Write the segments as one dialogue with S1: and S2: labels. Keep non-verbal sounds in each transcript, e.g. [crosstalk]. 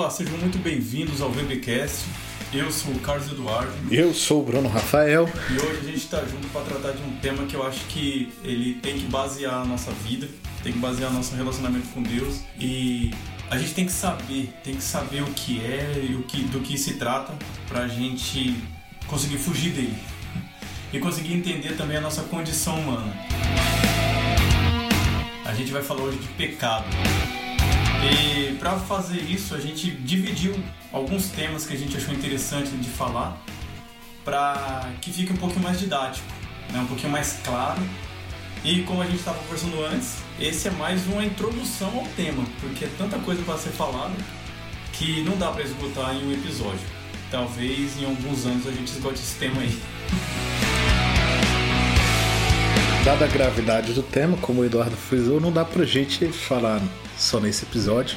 S1: Olá, sejam muito bem-vindos ao VBcast. Eu sou o Carlos Eduardo.
S2: Eu sou o Bruno Rafael.
S1: E hoje a gente está junto para tratar de um tema que eu acho que ele tem que basear a nossa vida, tem que basear nosso relacionamento com Deus e a gente tem que saber, tem que saber o que é e o que, do que se trata para a gente conseguir fugir dele e conseguir entender também a nossa condição humana. A gente vai falar hoje de pecado. E para fazer isso, a gente dividiu alguns temas que a gente achou interessante de falar para que fique um pouquinho mais didático, né? um pouquinho mais claro. E como a gente estava conversando antes, esse é mais uma introdução ao tema, porque é tanta coisa para ser falada que não dá para esgotar em um episódio. Talvez em alguns anos a gente esgote esse tema aí.
S2: Dada a gravidade do tema, como o Eduardo frisou, não dá pra gente falar só nesse episódio.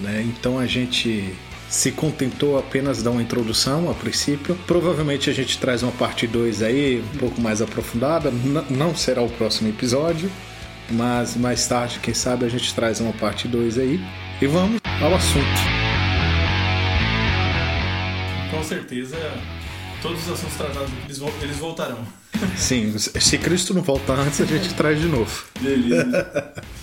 S2: Né? Então a gente se contentou apenas dar uma introdução a princípio. Provavelmente a gente traz uma parte 2 aí, um pouco mais aprofundada. N não será o próximo episódio, mas mais tarde, quem sabe, a gente traz uma parte 2 aí. E vamos ao assunto.
S1: Com certeza, todos os assuntos tratados eles, eles voltarão.
S2: Sim, se Cristo não voltar antes, a gente traz de novo.
S1: Beleza. [laughs]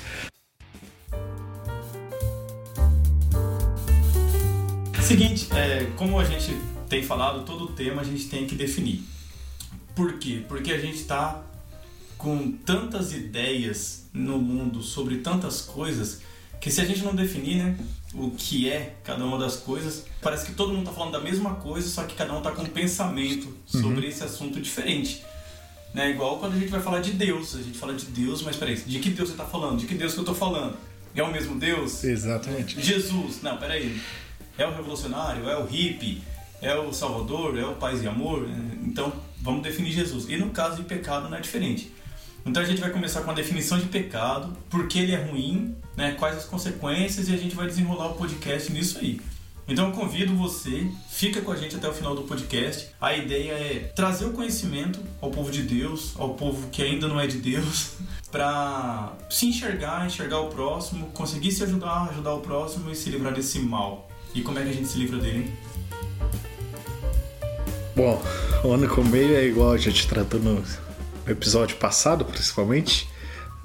S1: Seguinte, é, como a gente tem falado, todo o tema a gente tem que definir. Por quê? Porque a gente está com tantas ideias no mundo sobre tantas coisas que se a gente não definir né, o que é cada uma das coisas, parece que todo mundo está falando da mesma coisa, só que cada um está com um pensamento sobre uhum. esse assunto diferente. Né? Igual quando a gente vai falar de Deus, a gente fala de Deus, mas peraí, de que Deus você está falando? De que Deus que eu estou falando? É o mesmo Deus?
S2: Exatamente.
S1: Jesus, não, peraí. É o revolucionário? É o hippie? É o salvador? É o paz e amor? Então, vamos definir Jesus. E no caso de pecado não é diferente. Então a gente vai começar com a definição de pecado, por que ele é ruim, né, quais as consequências e a gente vai desenrolar o podcast nisso aí. Então eu convido você, fica com a gente até o final do podcast. A ideia é trazer o conhecimento ao povo de Deus, ao povo que ainda não é de Deus, [laughs] para se enxergar, enxergar o próximo, conseguir se ajudar, ajudar o próximo e se livrar desse mal. E como é que a gente se livra dele?
S2: Bom, o único meio é igual a gente tratou no episódio passado, principalmente,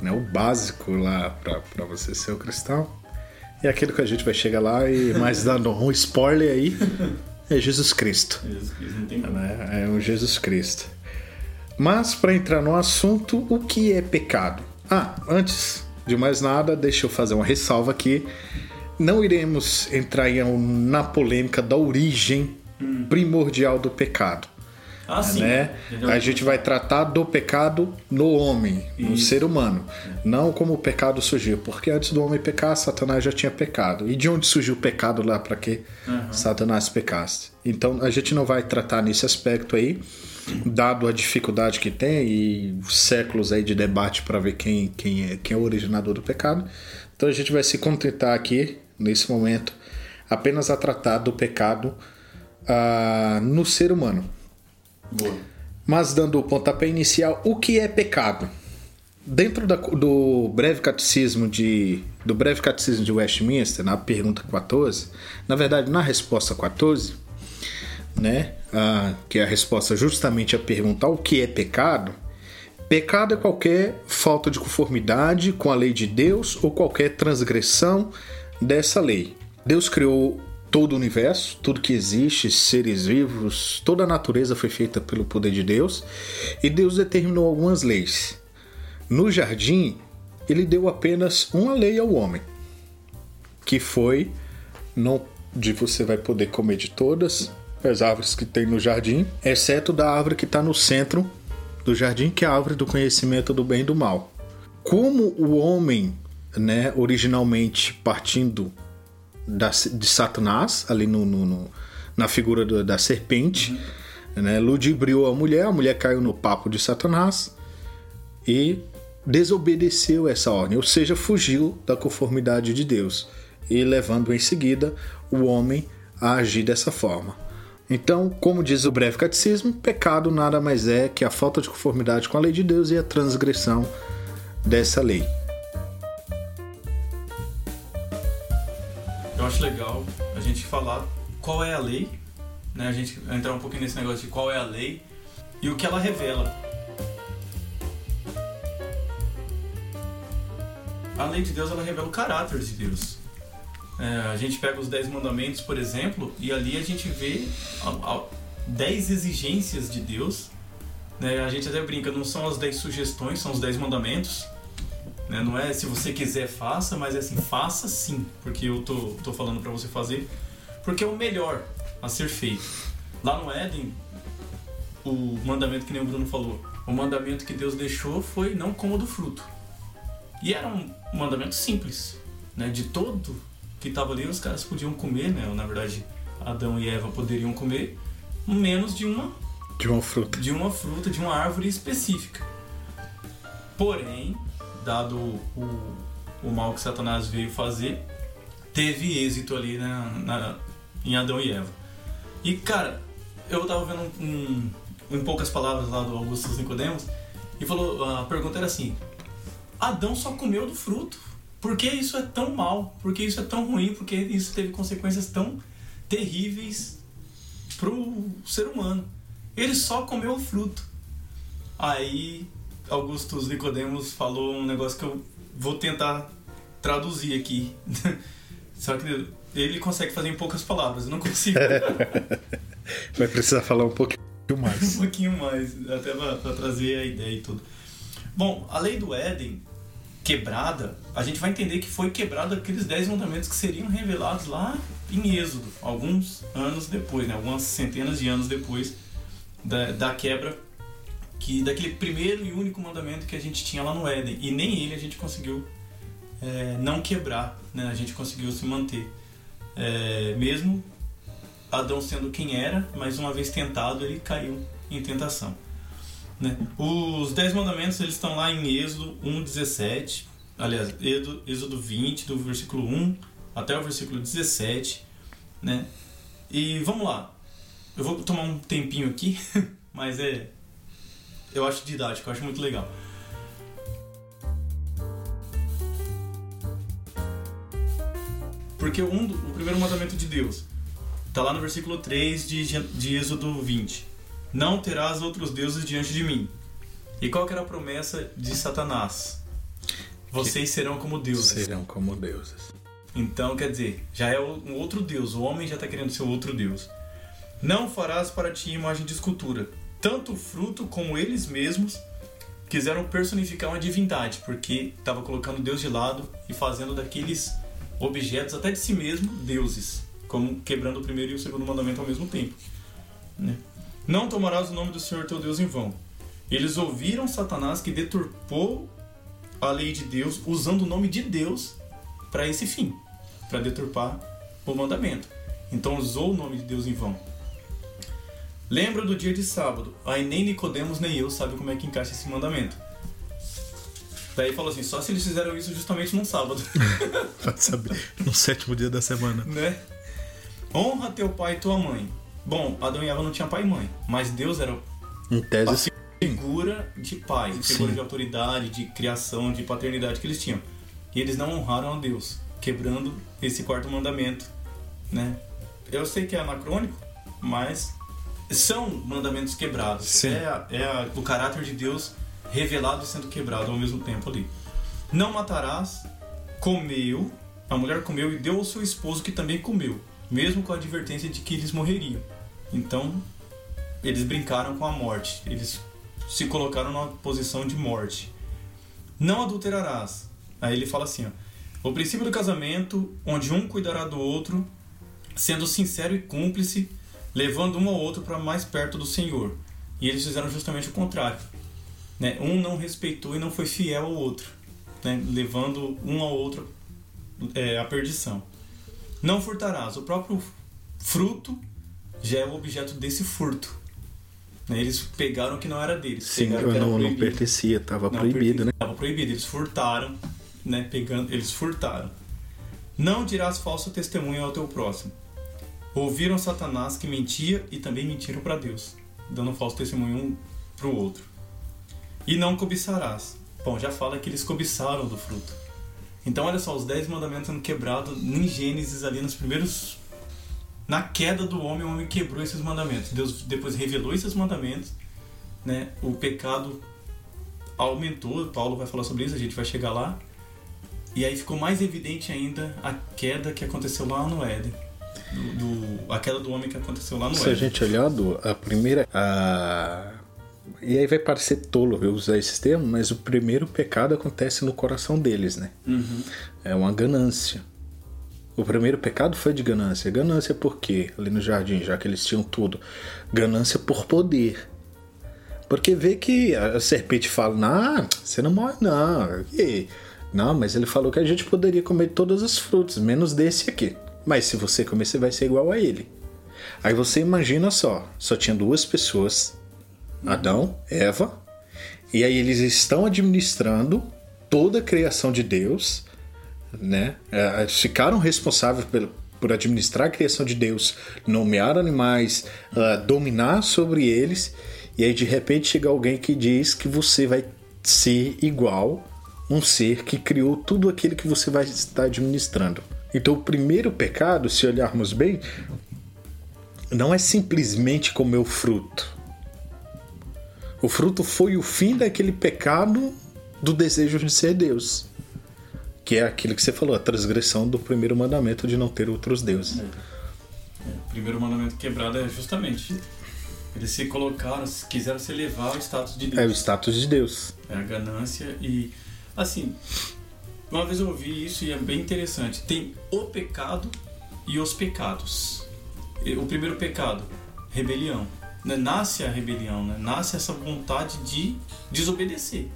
S2: né? O básico lá para você ser o cristão e aquilo que a gente vai chegar lá e mais [laughs] dando um spoiler aí é Jesus Cristo.
S1: Jesus Cristo não tem
S2: né? É o Jesus Cristo. Mas para entrar no assunto, o que é pecado? Ah, antes de mais nada, deixa eu fazer uma ressalva aqui. Não iremos entrar na polêmica da origem hum. primordial do pecado.
S1: Ah, sim.
S2: Né? A gente vai tratar do pecado no homem, Isso. no ser humano. Não como o pecado surgiu. Porque antes do homem pecar, Satanás já tinha pecado. E de onde surgiu o pecado lá para que uhum. Satanás pecasse? Então a gente não vai tratar nesse aspecto aí, dado a dificuldade que tem e séculos aí de debate para ver quem, quem, é, quem é o originador do pecado. Então a gente vai se contentar aqui, nesse momento, apenas a tratar do pecado uh, no ser humano.
S1: Boa.
S2: Mas dando o pontapé inicial, o que é pecado? Dentro da, do breve catecismo de do breve catecismo de Westminster, na pergunta 14, na verdade na resposta 14, né, ah, que é a resposta justamente a perguntar o que é pecado, pecado é qualquer falta de conformidade com a lei de Deus ou qualquer transgressão dessa lei. Deus criou todo o universo, tudo que existe, seres vivos, toda a natureza foi feita pelo poder de Deus e Deus determinou algumas leis. No jardim, ele deu apenas uma lei ao homem, que foi não de você vai poder comer de todas as árvores que tem no jardim, exceto da árvore que está no centro do jardim, que é a árvore do conhecimento do bem e do mal. Como o homem, né, originalmente partindo da, de Satanás, ali no, no, no na figura do, da serpente, uhum. né? ludibriou a mulher, a mulher caiu no papo de Satanás e desobedeceu essa ordem, ou seja, fugiu da conformidade de Deus e levando em seguida o homem a agir dessa forma. Então, como diz o breve catecismo, pecado nada mais é que a falta de conformidade com a lei de Deus e a transgressão dessa lei.
S1: Legal a gente falar qual é a lei, né? A gente entrar um pouquinho nesse negócio de qual é a lei e o que ela revela. A lei de Deus ela revela o caráter de Deus. É, a gente pega os Dez Mandamentos, por exemplo, e ali a gente vê dez exigências de Deus. Né? A gente até brinca, não são as dez sugestões, são os dez mandamentos. Né? Não é se você quiser faça, mas é assim, faça sim, porque eu tô, tô falando para você fazer, porque é o melhor a ser feito. Lá no Éden, o mandamento que nem o Bruno falou, o mandamento que Deus deixou foi não coma do fruto. E era um mandamento simples, né? De todo que estava ali, os caras podiam comer, né? Na verdade, Adão e Eva poderiam comer menos de uma
S2: de uma fruta,
S1: de uma fruta, de uma árvore específica. Porém, dado o, o mal que Satanás veio fazer, teve êxito ali na, na em Adão e Eva. E cara, eu tava vendo um, um, em poucas palavras lá do Augusto Nicodemos e falou, a pergunta era assim: Adão só comeu do fruto. Por que isso é tão mal? Por que isso é tão ruim? Por que isso teve consequências tão terríveis pro ser humano? Ele só comeu o fruto. Aí Augustus Nicodemos falou um negócio que eu vou tentar traduzir aqui. [laughs] Só que ele consegue fazer em poucas palavras, eu não consigo. [laughs]
S2: Vai precisar falar um pouquinho mais. [laughs]
S1: um pouquinho mais, até para trazer a ideia e tudo. Bom, a lei do Éden quebrada, a gente vai entender que foi quebrada aqueles dez mandamentos que seriam revelados lá em Êxodo, alguns anos depois, né? algumas centenas de anos depois da, da quebra que daquele primeiro e único mandamento que a gente tinha lá no Éden. E nem ele a gente conseguiu é, não quebrar, né? a gente conseguiu se manter. É, mesmo Adão sendo quem era, mas uma vez tentado, ele caiu em tentação. Né? Os Dez Mandamentos eles estão lá em Êxodo 1,17, aliás, Êxodo 20, do versículo 1 até o versículo 17. Né? E vamos lá, eu vou tomar um tempinho aqui, [laughs] mas é. Eu acho didático, eu acho muito legal. Porque um, o primeiro mandamento de Deus está lá no versículo 3 de, de Êxodo 20 não terás outros deuses diante de mim. E qual que era a promessa de Satanás? Vocês serão como deuses.
S2: Serão como deuses.
S1: Então, quer dizer, já é um outro deus. O homem já está querendo ser outro deus. Não farás para ti imagem de escultura. Tanto o fruto como eles mesmos quiseram personificar uma divindade, porque estava colocando Deus de lado e fazendo daqueles objetos, até de si mesmo, deuses, como quebrando o primeiro e o segundo mandamento ao mesmo tempo. Né? Não tomarás o nome do Senhor teu Deus em vão. Eles ouviram Satanás que deturpou a lei de Deus usando o nome de Deus para esse fim, para deturpar o mandamento. Então usou o nome de Deus em vão. Lembra do dia de sábado. Aí nem Nicodemos nem eu sabe como é que encaixa esse mandamento. Daí falou assim, só se eles fizeram isso justamente num sábado. [laughs]
S2: Pode saber, no sétimo dia da semana.
S1: Né? Honra teu pai e tua mãe Bom, Adão e Eva não tinham pai e mãe, mas Deus era
S2: em tese, sim.
S1: figura de pai, figura sim. de autoridade, de criação, de paternidade que eles tinham. E eles não honraram a Deus, quebrando esse quarto mandamento, né? Eu sei que é anacrônico, mas são mandamentos quebrados. Sim. É, a, é a, o caráter de Deus revelado e sendo quebrado ao mesmo tempo ali. Não matarás, comeu, a mulher comeu e deu ao seu esposo que também comeu mesmo com a advertência de que eles morreriam. Então, eles brincaram com a morte, eles se colocaram numa posição de morte. Não adulterarás. Aí ele fala assim: ó, o princípio do casamento, onde um cuidará do outro, sendo sincero e cúmplice, levando um ao outro para mais perto do Senhor. E eles fizeram justamente o contrário. Né? Um não respeitou e não foi fiel ao outro, né? levando um ao outro é, à perdição. Não furtarás. O próprio fruto já é o objeto desse furto. Né? Eles pegaram o que não era deles.
S2: Sim, não, não, pertencia, estava proibido, né?
S1: Estava proibido, eles furtaram, né? Pegando, eles furtaram. Não dirás falso testemunho ao teu próximo. Ouviram Satanás que mentia e também mentiram para Deus, dando falso testemunho um para o outro. E não cobiçarás. Bom, já fala que eles cobiçaram do fruto. Então, olha só, os 10 mandamentos sendo quebrados em Gênesis, ali nos primeiros na queda do homem, o homem quebrou esses mandamentos. Deus depois revelou esses mandamentos, né? O pecado aumentou, Paulo vai falar sobre isso, a gente vai chegar lá. E aí ficou mais evidente ainda a queda que aconteceu lá no Éden. Do, do, a queda do homem que aconteceu lá no
S2: Se
S1: Éden.
S2: a gente olhar a primeira. A... E aí vai parecer tolo eu usar esse termo, mas o primeiro pecado acontece no coração deles, né?
S1: Uhum.
S2: É uma ganância. O primeiro pecado foi de ganância. Ganância por quê? Ali no jardim, já que eles tinham tudo. Ganância por poder. Porque vê que a serpente fala: Não, você não morre, não. E, não, mas ele falou que a gente poderia comer todas as frutas, menos desse aqui. Mas se você comer, você vai ser igual a ele. Aí você imagina só: só tinha duas pessoas, Adão, Eva, e aí eles estão administrando toda a criação de Deus, né? É, ficaram responsáveis pelo, por administrar a criação de Deus, nomear animais, uh, dominar sobre eles, e aí de repente chega alguém que diz que você vai ser igual um ser que criou tudo aquilo que você vai estar administrando. Então o primeiro pecado, se olharmos bem, não é simplesmente comer o fruto. O fruto foi o fim daquele pecado do desejo de ser Deus. Que é aquilo que você falou, a transgressão do primeiro mandamento de não ter outros deuses.
S1: É. O primeiro mandamento quebrado é justamente. Eles se colocaram, quiseram se elevar ao status de Deus.
S2: É o status de Deus.
S1: É a ganância e. Assim, uma vez eu ouvi isso e é bem interessante. Tem o pecado e os pecados. O primeiro pecado, rebelião. Né? Nasce a rebelião, né? nasce essa vontade de desobedecer.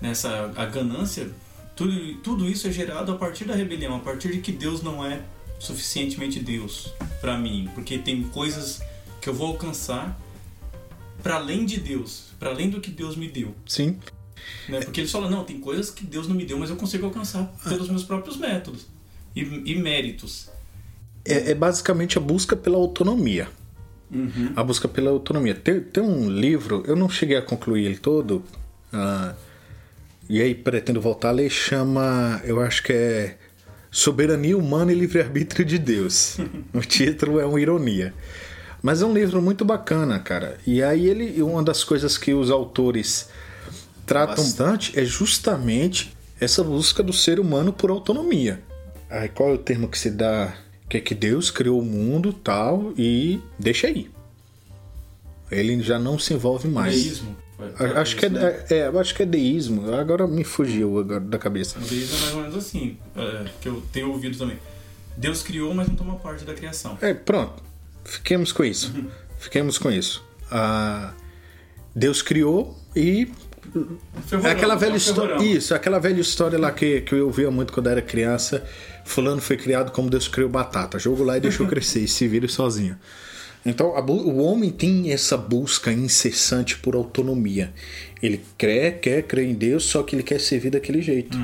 S1: Nessa, a ganância, tudo, tudo isso é gerado a partir da rebelião, a partir de que Deus não é suficientemente Deus para mim, porque tem coisas que eu vou alcançar para além de Deus, para além do que Deus me deu.
S2: Sim.
S1: Né? Porque eles falam, não, tem coisas que Deus não me deu, mas eu consigo alcançar pelos meus próprios métodos e, e méritos.
S2: É, é, basicamente a busca pela autonomia.
S1: Uhum.
S2: A busca pela autonomia. Tem, tem, um livro, eu não cheguei a concluir ele todo, uh, e aí pretendo voltar a ler, chama, eu acho que é Soberania Humana e Livre-Arbítrio de Deus. [laughs] o título é uma ironia. Mas é um livro muito bacana, cara. E aí ele, uma das coisas que os autores tratam bastante é justamente essa busca do ser humano por autonomia. Aí qual é o termo que se dá? Que é que Deus criou o mundo tal e deixa aí. Ele já não se envolve mais.
S1: Deísmo.
S2: Acho que é, é, acho que é deísmo. Agora me fugiu agora da cabeça.
S1: O deísmo é mais ou menos assim, é, que eu tenho ouvido também. Deus criou, mas não toma parte da criação.
S2: É, pronto. Fiquemos com isso. Fiquemos com isso. Ah, Deus criou e
S1: Ferrorão,
S2: é aquela velha
S1: é um
S2: história. Isso, aquela velha história lá que, que eu ouvia muito quando era criança. Fulano foi criado como Deus criou batata. Jogo lá e deixou [laughs] crescer e se vira sozinho. Então, a o homem tem essa busca incessante por autonomia. Ele quer, quer crer em Deus, só que ele quer servir daquele jeito.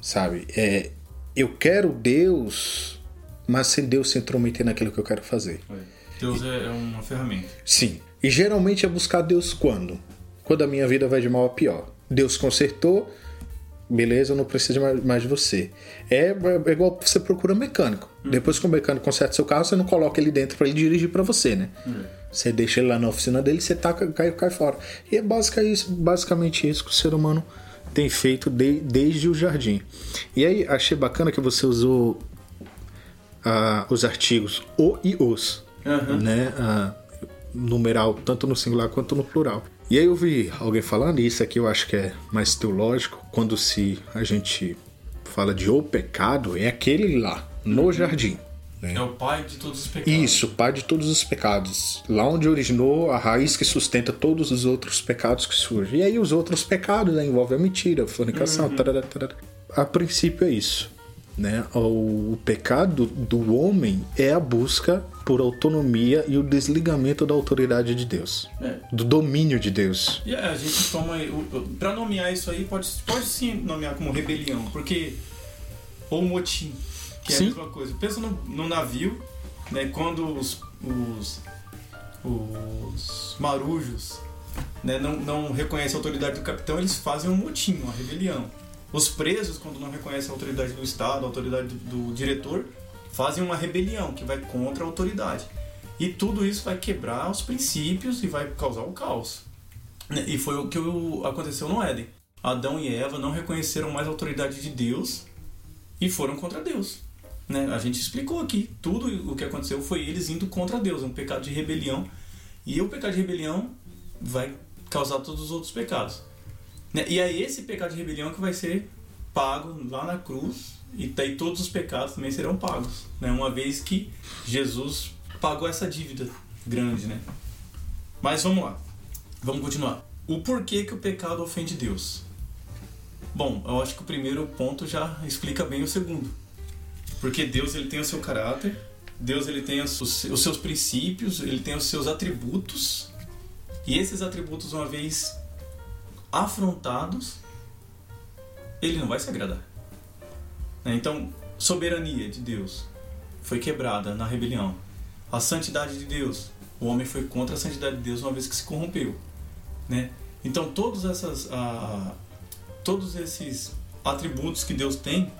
S2: Sabe? É, eu quero Deus, mas sem Deus se intrometer naquilo que eu quero fazer.
S1: Deus é é uma ferramenta.
S2: Sim. E geralmente é buscar Deus quando? Quando a minha vida vai de mal a pior. Deus consertou, beleza, eu não preciso mais, de você. É, é igual você procura um mecânico. Depois que o mecânico conserta seu carro, você não coloca ele dentro para ele dirigir para você, né? Você deixa ele lá na oficina dele, você taca, cai, cai fora. E é basica isso, basicamente isso que o ser humano tem feito de- desde o jardim. E aí, achei bacana que você usou ah, os artigos o e os
S1: Aham.
S2: né, a numeral tanto no singular quanto no plural. E aí eu vi alguém falando, isso aqui eu acho que é mais teológico, quando se a gente fala de o pecado, é aquele lá, no jardim. né?
S1: É o pai de todos os pecados.
S2: Isso, pai de todos os pecados. Lá onde originou a raiz que sustenta todos os outros pecados que surgem. E aí os outros pecados né, envolvem a mentira, a fornicação, tarará, tarará. A princípio é isso. Né? O pecado do homem é a busca por autonomia e o desligamento da autoridade de Deus.
S1: É.
S2: Do domínio de Deus.
S1: E a gente toma. Para nomear isso aí, pode, pode sim nomear como rebelião, porque. Ou motim, que é
S2: Sim.
S1: a mesma coisa. Pensa no, no navio, né, quando os, os, os marujos né, não, não reconhecem a autoridade do capitão, eles fazem um motim, uma rebelião. Os presos, quando não reconhecem a autoridade do Estado, a autoridade do, do diretor, fazem uma rebelião que vai contra a autoridade. E tudo isso vai quebrar os princípios e vai causar o caos. Né? E foi o que aconteceu no Éden. Adão e Eva não reconheceram mais a autoridade de Deus e foram contra Deus. Né? A gente explicou aqui, tudo o que aconteceu foi eles indo contra Deus, um pecado de rebelião. E o pecado de rebelião vai causar todos os outros pecados. Né? E é esse pecado de rebelião que vai ser pago lá na cruz e daí todos os pecados também serão pagos, né? Uma vez que Jesus pagou essa dívida grande, né? Mas vamos lá. Vamos continuar. O porquê que o pecado ofende Deus? Bom, eu acho que o primeiro ponto já explica bem o segundo. Porque Deus ele tem o seu caráter, Deus ele tem os, os seus princípios, ele tem os seus atributos. E esses atributos, uma vez afrontados, ele não vai se agradar. Né? Então, soberania de Deus foi quebrada na rebelião. A santidade de Deus, o homem foi contra a santidade de Deus uma vez que se corrompeu, né? Então, todos essas todos esses atributos que Deus tem,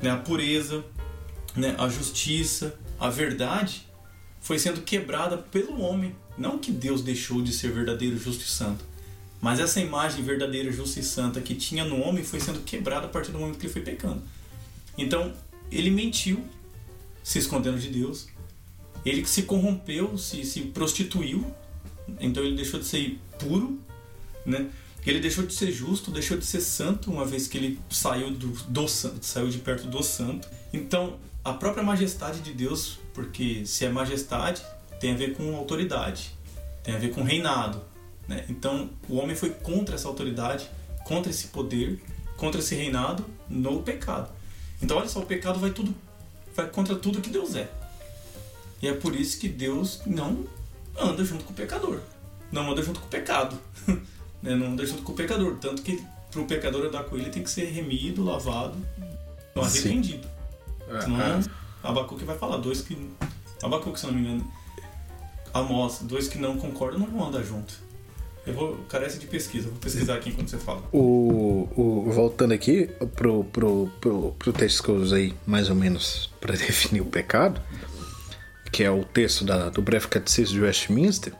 S1: né, a pureza, né, a justiça, a verdade, foi sendo quebrada pelo homem. Não que Deus deixou de ser verdadeiro, justo e santo, mas essa imagem verdadeira, justa e santa que tinha no homem foi sendo quebrada a partir do momento que ele foi pecando. Então, ele mentiu, se escondendo de Deus. Ele se corrompeu, se, se prostituiu. Então, ele deixou de ser puro, né? Ele deixou de ser justo, deixou de ser santo, uma vez que ele saiu do, do santo, saiu de perto do santo. Então, a própria majestade de Deus, porque se é majestade, tem a ver com autoridade, tem a ver com reinado. Né? Então, o homem foi contra essa autoridade, contra esse poder, contra esse reinado no pecado. Então, olha só, o pecado vai tudo vai contra tudo que Deus é. E é por isso que Deus não anda junto com o pecador, não anda junto com o pecado. [laughs] né? Não anda junto com o pecador. Tanto que para o pecador andar com ele tem que ser remido, lavado, arrependido. É, Senão, é. Abacuque vai falar, dois que. Abacuque, se não me engano. Amós, dois que não concordam não vão andar junto. Eu vou. Carece de pesquisa, vou pesquisar aqui enquanto você fala.
S2: O, o, voltando aqui pro, pro, pro, pro texto que eu usei, mais ou menos, para [laughs] definir o pecado, que é o texto da, do Breve Catecismo de Westminster,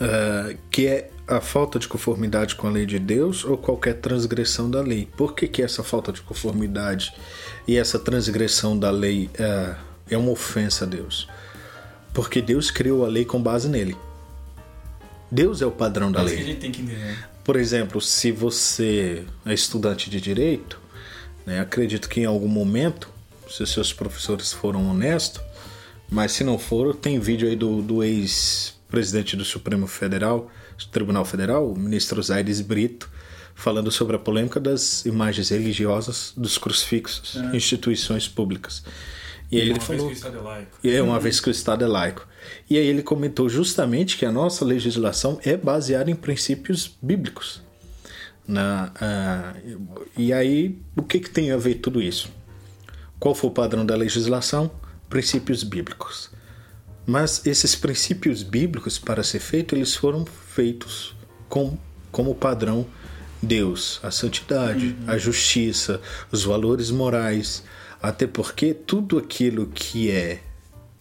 S2: uh, que é a falta de conformidade com a lei de Deus ou qualquer transgressão da lei. Por que, que essa falta de conformidade e essa transgressão da lei é, é uma ofensa a Deus? Porque Deus criou a lei com base nele. Deus é o padrão da
S1: Mas
S2: lei.
S1: Que a gente tem que entender. Né?
S2: Por exemplo, se você é estudante de direito, né, acredito que em algum momento, se seus professores foram honestos, mas se não foram, tem vídeo aí do, do ex-presidente do Supremo Federal, Tribunal Federal, o ministro Zaires Brito, falando sobre a polêmica das imagens religiosas dos crucifixos é. em instituições públicas.
S1: E, aí ele falou. Vez que o Estado é laico.
S2: É, uma vez que o Estado é laico. E aí ele comentou justamente que a nossa legislação é baseada em princípios bíblicos. Na, uh, e aí, o que, que tem a ver tudo isso? Qual foi o padrão da legislação? Princípios bíblicos. Mas esses princípios bíblicos, para ser feito, eles foram feitos com, como padrão Deus, a santidade, uhum. a justiça, os valores morais, até porque tudo aquilo que é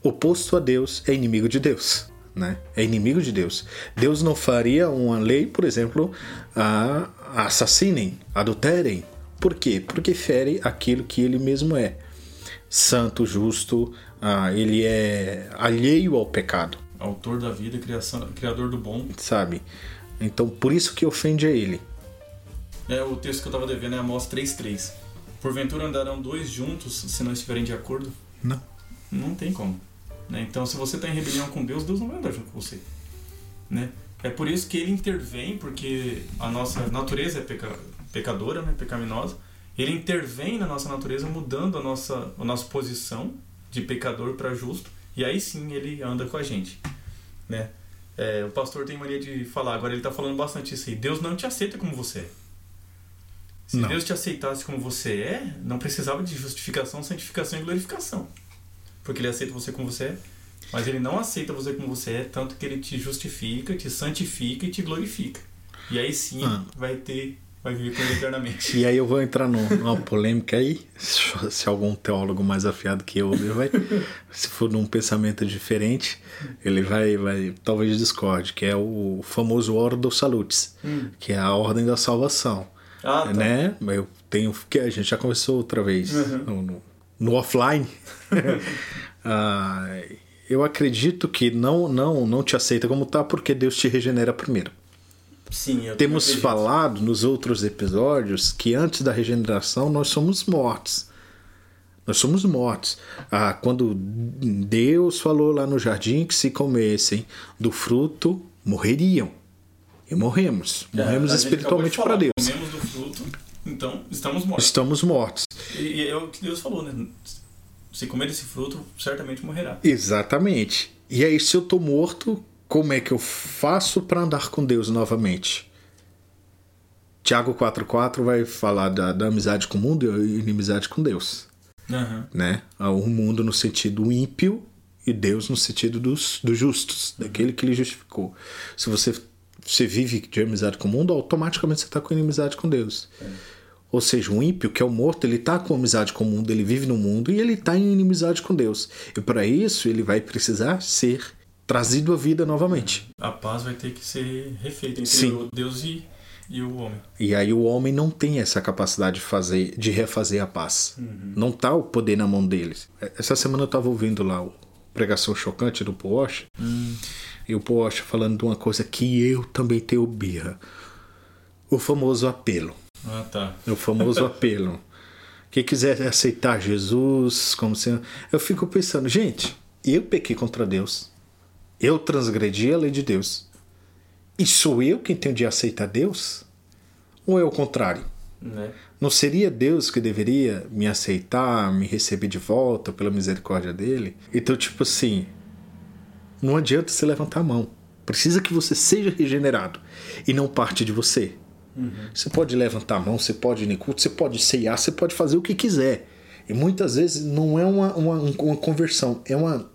S2: oposto a Deus é inimigo de Deus. Né? É inimigo de Deus. Deus não faria uma lei, por exemplo, a assassinem, adulterem. Por quê? Porque fere aquilo que ele mesmo é. Santo, justo, ah, ele é alheio ao pecado.
S1: Autor da vida, criação, criador do bom.
S2: Sabe? Então, por isso que ofende a ele.
S1: É, o texto que eu estava devendo é Amós 3.3. Porventura andarão dois juntos se não estiverem de acordo?
S2: Não.
S1: Não tem como. Né? Então, se você está em rebelião com Deus, Deus não vai andar junto com você. Né? É por isso que ele intervém, porque a nossa natureza é peca, pecadora, né? pecaminosa. Ele intervém na nossa natureza, mudando a nossa, a nossa posição de pecador para justo, e aí sim ele anda com a gente. Né? É, o pastor tem mania de falar, agora ele está falando bastante isso aí. Deus não te aceita como você é. Se não. Deus te aceitasse como você é, não precisava de justificação, santificação e glorificação. Porque ele aceita você como você é, mas ele não aceita você como você é, tanto que ele te justifica, te santifica e te glorifica. E aí sim ah. vai ter vai viver com ele eternamente.
S2: E aí eu vou entrar no, numa polêmica aí, se algum teólogo mais afiado que eu ele vai, se for num pensamento diferente, ele vai, vai talvez discorde, que é o famoso Ordo Salutis, hum. que é a ordem da salvação. Ah, tá. Né? Eu tenho que a gente já conversou outra vez uhum. no, no, no, offline. [laughs] ah, eu acredito que não não não te aceita como tá porque Deus te regenera primeiro.
S1: Sim, eu
S2: Temos falado nos outros episódios que antes da regeneração nós somos mortos. Nós somos mortos. Ah, quando Deus falou lá no jardim que se comessem do fruto, morreriam. E morremos. É, morremos espiritualmente para Deus.
S1: Então estamos mortos.
S2: Estamos mortos.
S1: E, e é o que Deus falou, né? Se comer esse fruto, certamente morrerá.
S2: Exatamente. E aí, se eu estou morto, como é que eu faço para andar com Deus novamente? Tiago 4,4 vai falar da, da, amizade com o mundo e inimizade com Deus.
S1: Uhum.
S2: Né? O mundo no sentido ímpio e Deus no sentido dos, dos justos, daquele que lhe justificou. Se você, você vive de amizade com o mundo, automaticamente você está com inimizade com Deus. É. Ou seja, o ímpio, que é o morto, ele está com amizade com o mundo, ele vive no mundo e ele está em inimizade com Deus. E para isso ele vai precisar ser trazido à vida novamente.
S1: A paz vai ter que ser refeita entre Sim. Deus e, e o homem.
S2: E aí o homem não tem essa capacidade de fazer, de refazer a paz. Uhum. Não tá o poder na mão deles. Essa semana eu estava ouvindo lá o pregação chocante do Porsche. Uhum. E o Porsche falando de uma coisa que eu também tenho birra. O famoso apelo.
S1: Ah, tá.
S2: O famoso [laughs] apelo. Quem quiser aceitar Jesus como sendo. Eu fico pensando, gente, eu pequei contra Deus. Eu transgredi a lei de Deus. E sou eu quem tenho de aceitar Deus? Ou é o contrário?
S1: Né?
S2: Não seria Deus que deveria me aceitar, me receber de volta pela misericórdia dele? Então, tipo assim, não adianta você levantar a mão. Precisa que você seja regenerado e não parte de você. Uhum. Você pode levantar a mão, você pode ir culto, você pode ceiar, você pode fazer o que quiser. E muitas vezes não é uma, uma, uma conversão, é uma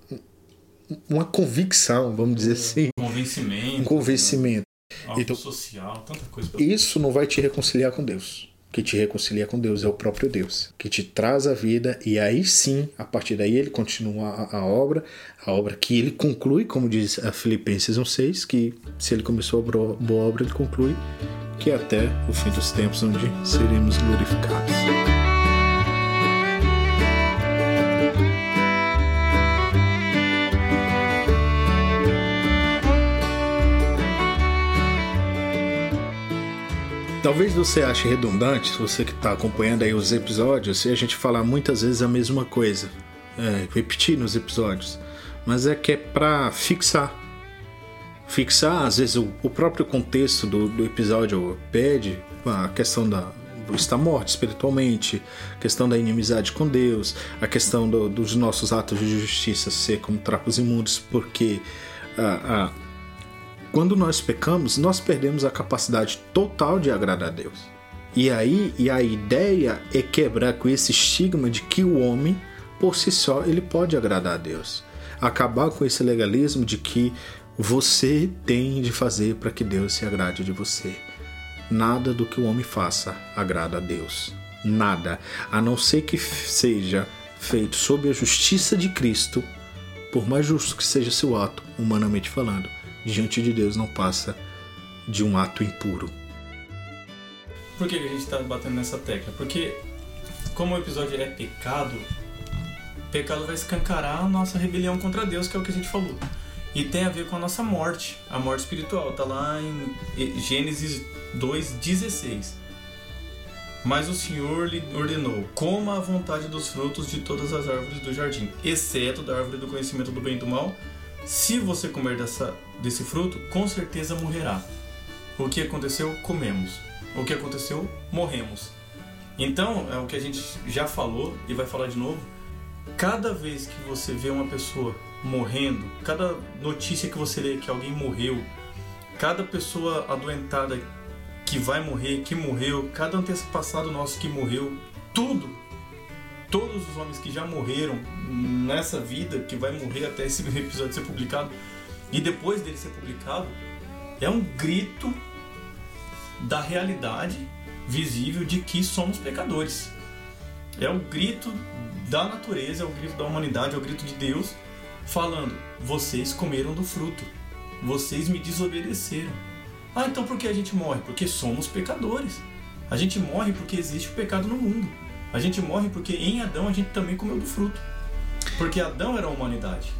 S2: uma convicção, vamos dizer assim.
S1: Um convencimento.
S2: Um convencimento.
S1: Né? Então, social, tanta coisa.
S2: Isso não vai te reconciliar com Deus. Que te reconcilia com Deus é o próprio Deus, que te traz a vida e aí sim, a partir daí ele continua a, a obra, a obra que ele conclui, como diz a Filipenses 1:6, que se ele começou a boa obra, ele conclui que até o fim dos tempos onde seremos glorificados. Talvez você ache redundante, você que está acompanhando aí os episódios, e a gente falar muitas vezes a mesma coisa, é, repetir nos episódios, mas é que é para fixar. Fixar, às vezes, o, o próprio contexto do, do, episódio pede a questão da, estar morto espiritualmente, a questão da inimizade com Deus, a questão do, dos nossos atos de justiça ser como trapos imundos, porque. Ah, ah, quando nós pecamos, nós perdemos a capacidade total de agradar a Deus. E aí, e a ideia é quebrar com esse estigma de que o homem, por si só, ele pode agradar a Deus. Acabar com esse legalismo de que você tem de fazer para que Deus se agrade de você. Nada do que o homem faça agrada a Deus. Nada, a não ser que seja feito sob a justiça de Cristo, por mais justo que seja seu ato, humanamente falando diante de Deus não passa de um ato impuro.
S1: Por que a gente está batendo nessa tecla? Porque, como o episódio é pecado, pecado vai escancarar a nossa rebelião contra Deus, que é o que a gente falou. E tem a ver com a nossa morte, a morte espiritual. Está lá em Gênesis 2,16. Mas o Senhor lhe ordenou: coma a vontade dos frutos de todas as árvores do jardim, exceto da árvore do conhecimento do bem e do mal. Se você comer dessa desse fruto, com certeza morrerá. O que aconteceu? Comemos. O que aconteceu? Morremos. Então, é o que a gente já falou e vai falar de novo. Cada vez que você vê uma pessoa morrendo, cada notícia que você lê que alguém morreu, cada pessoa adoentada que vai morrer, que morreu, cada antepassado nosso que morreu, tudo, todos os homens que já morreram nessa vida, que vai morrer até esse [laughs] episódio ser publicado, e depois dele ser publicado, é um grito da realidade visível de que somos pecadores. É o grito da natureza, é o grito da humanidade, é o grito de Deus falando: vocês comeram do fruto, vocês me desobedeceram. Ah, então por que a gente morre? Porque somos pecadores. A gente morre porque existe o pecado no mundo. A gente morre porque em Adão a gente também comeu do fruto. Porque Adão era a humanidade.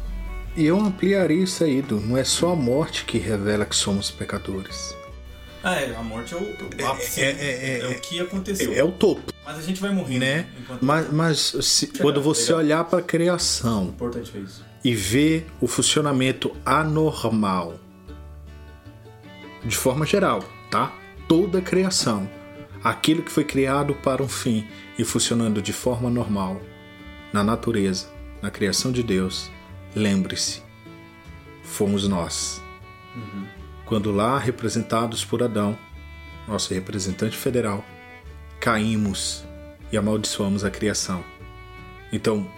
S2: E eu ampliaria isso aí, Du. Não é só a morte que revela que somos pecadores.
S1: Ah, é, a morte é o, ápice,
S2: É-
S1: né?
S2: é- é-
S1: é o que aconteceu.
S2: É o topo,
S1: Mas a gente vai morrer,
S2: né? Mas, mas se- quando você olhar para a criação
S1: Importante é isso.
S2: e ver o funcionamento anormal, de forma geral, tá? Toda a criação, aquilo que foi criado para um fim e funcionando de forma normal na natureza, na criação de Deus, lembre-se, fomos nós. Quando lá representados por Adão, nosso representante federal, caímos e amaldiçoamos a criação. Então,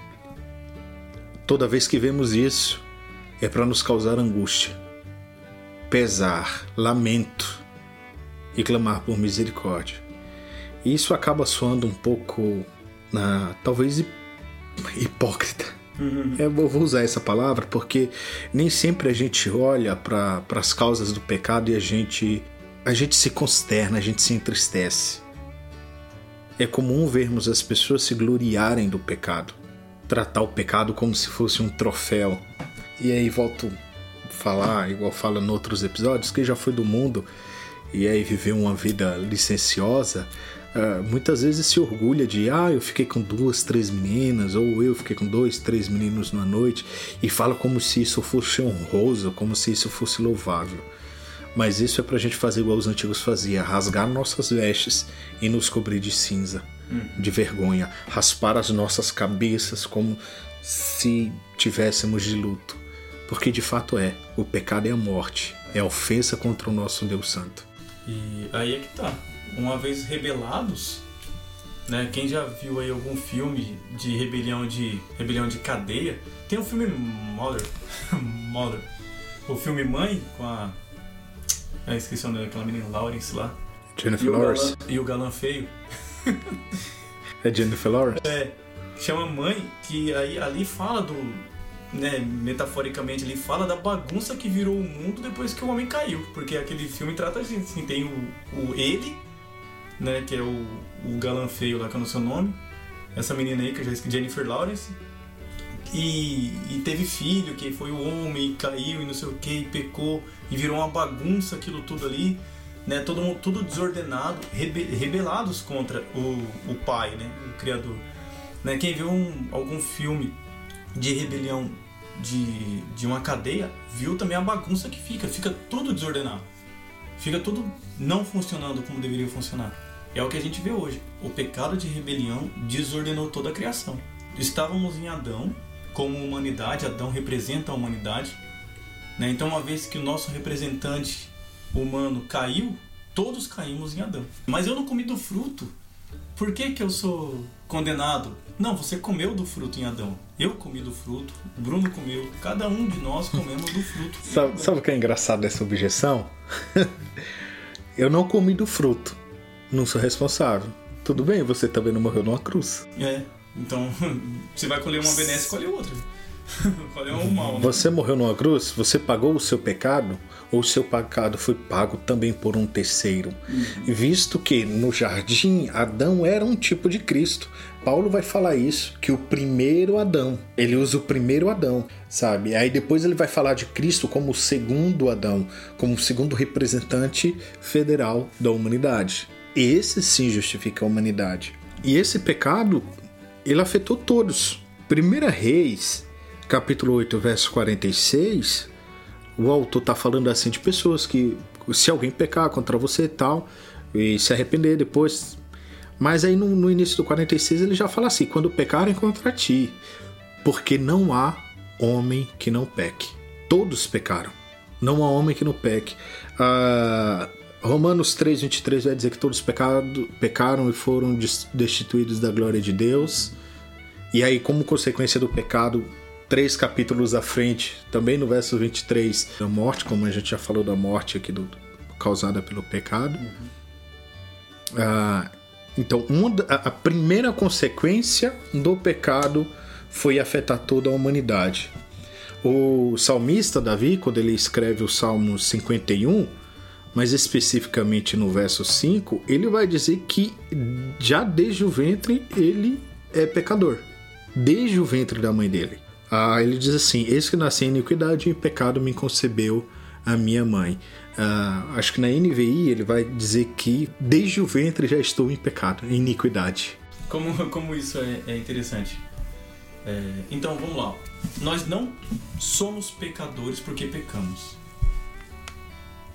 S2: toda vez que vemos isso, é para nos causar angústia, pesar, lamento e clamar por misericórdia. E isso acaba soando um pouco, talvez hip- hipócrita. Eu vou vou usar essa palavra porque nem sempre a gente olha para as causas do pecado e a gente a gente se consterna, a gente se entristece. É comum vermos as pessoas se gloriarem do pecado, tratar o pecado como se fosse um troféu. E aí volto a falar, igual fala em outros episódios, que já foi do mundo e aí viveu uma vida licenciosa, ah, muitas vezes se orgulha de ah, eu fiquei com duas, três meninas, ou eu fiquei com dois, três meninos na noite, e fala como se isso fosse honroso, como se isso fosse louvável. Mas isso é pra gente fazer igual os antigos faziam, rasgar nossas vestes e nos cobrir de cinza, de vergonha, raspar as nossas cabeças como se tivéssemos de luto. Porque de fato é, o pecado é a morte, é a ofensa contra o nosso Deus Santo.
S1: E aí é que tá. Uma vez rebelados, né? Quem já viu aí algum filme de rebelião de rebelião de cadeia? Tem o filme Mother, [laughs] Mother. O filme Mãe com a eu esqueci o nome daquela menina Lawrence lá.
S2: Jennifer
S1: E
S2: Lawrence.
S1: galã, e o galã feio.
S2: É Jennifer Lawrence?
S1: É, chama Mãe, que aí ali fala do. Né, metaforicamente, ele fala da bagunça que virou o mundo depois que o homem caiu. Porque aquele filme trata assim, assim tem o, o ele, né, que é o, o galã feio lá, que eu não nome. Essa menina aí, que eu já esqueci, Jennifer Lawrence. E, e teve filho, que foi o homem, e caiu e não sei o que, e pecou, e virou uma bagunça aquilo tudo ali, né? Todo mundo, tudo desordenado, rebe, rebelados contra o, o pai, né? O criador. Né? Quem viu um, algum filme de rebelião de, de uma cadeia, viu também a bagunça que fica, fica tudo desordenado. Fica tudo não funcionando como deveria funcionar. É o que a gente vê hoje. O pecado de rebelião desordenou toda a criação. Estávamos em Adão, como humanidade, Adão representa a humanidade. Né? Então, uma vez que o nosso representante humano caiu, todos caímos em Adão. Mas eu não comi do fruto. Por que, que eu sou condenado? Não, você comeu do fruto em Adão. Eu comi do fruto, o Bruno comeu, cada um de nós comemos do fruto.
S2: Sabe, sabe o que é engraçado dessa objeção? [laughs] eu não comi do fruto. Não sou responsável. Tudo bem, você também não morreu numa cruz.
S1: É, então [laughs] você vai colher uma benesse, colhe outra. [laughs] colhe um mal, né?
S2: Você morreu numa cruz, você pagou o seu pecado, ou o seu pecado foi pago também por um terceiro. Visto que no jardim Adão era um tipo de Cristo. Paulo vai falar isso, que o primeiro Adão, ele usa o primeiro Adão, sabe? Aí depois ele vai falar de Cristo como o segundo Adão, como o segundo representante federal da humanidade. Esse sim justifica a humanidade. E esse pecado, ele afetou todos. Primeira Reis, capítulo 8, verso 46, o autor está falando assim de pessoas que se alguém pecar contra você e tal, e se arrepender depois. Mas aí no, no início do 46 ele já fala assim: quando pecarem contra ti, porque não há homem que não peque. Todos pecaram. Não há homem que não peque. Ah, Romanos 3, 23 vai dizer que todos pecado, pecaram e foram des- destituídos da glória de Deus. E aí, como consequência do pecado, três capítulos à frente, também no verso 23, da morte, como a gente já falou da morte aqui do, causada pelo pecado. Ah, então, uma, a primeira consequência do pecado foi afetar toda a humanidade. O salmista Davi, quando ele escreve o Salmo 51, mas especificamente no verso 5, ele vai dizer que já desde o ventre ele é pecador. Desde o ventre da mãe dele. Ah, ele diz assim: Eis que nasci em iniquidade e em pecado me concebeu a minha mãe. Ah, acho que na NVI ele vai dizer que desde o ventre já estou em pecado, em iniquidade.
S1: Como, como isso é, é interessante. É, então vamos lá. Nós não somos pecadores porque pecamos.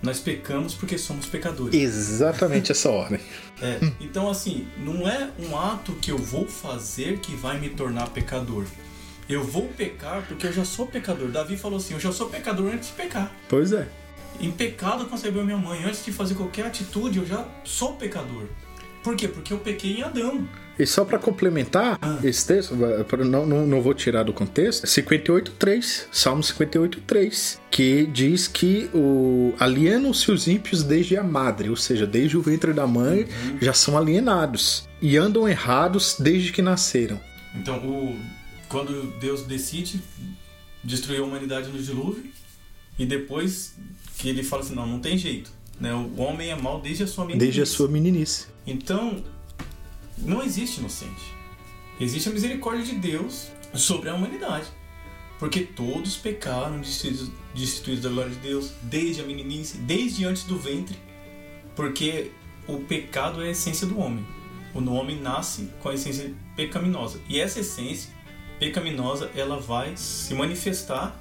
S1: Nós pecamos porque somos pecadores.
S2: Exatamente essa ordem.
S1: É, então, assim, não é um ato que eu vou fazer que vai me tornar pecador. Eu vou pecar porque eu já sou pecador. Davi falou assim: Eu já sou pecador antes de pecar.
S2: Pois é.
S1: Em pecado concebeu minha mãe. Antes de fazer qualquer atitude, eu já sou pecador. Por quê? Porque eu pequei em Adão.
S2: E só para complementar ah. esse texto, não, não, não, vou tirar do contexto, 58.3, Salmo 58.3, que diz que o, alienam-se os ímpios desde a madre, ou seja, desde o ventre da mãe uhum. já são alienados e andam errados desde que nasceram.
S1: Então, o, quando Deus decide destruir a humanidade no dilúvio, e depois que ele fala assim, não, não tem jeito. Né? O homem é mau desde a sua meninice.
S2: Desde a sua meninice.
S1: Então, não existe inocente. Existe a misericórdia de Deus sobre a humanidade. Porque todos pecaram destituídos, destituídos da glória de Deus, desde a meninice, desde antes do ventre. Porque o pecado é a essência do homem. O homem nasce com a essência pecaminosa. E essa essência pecaminosa, ela vai se manifestar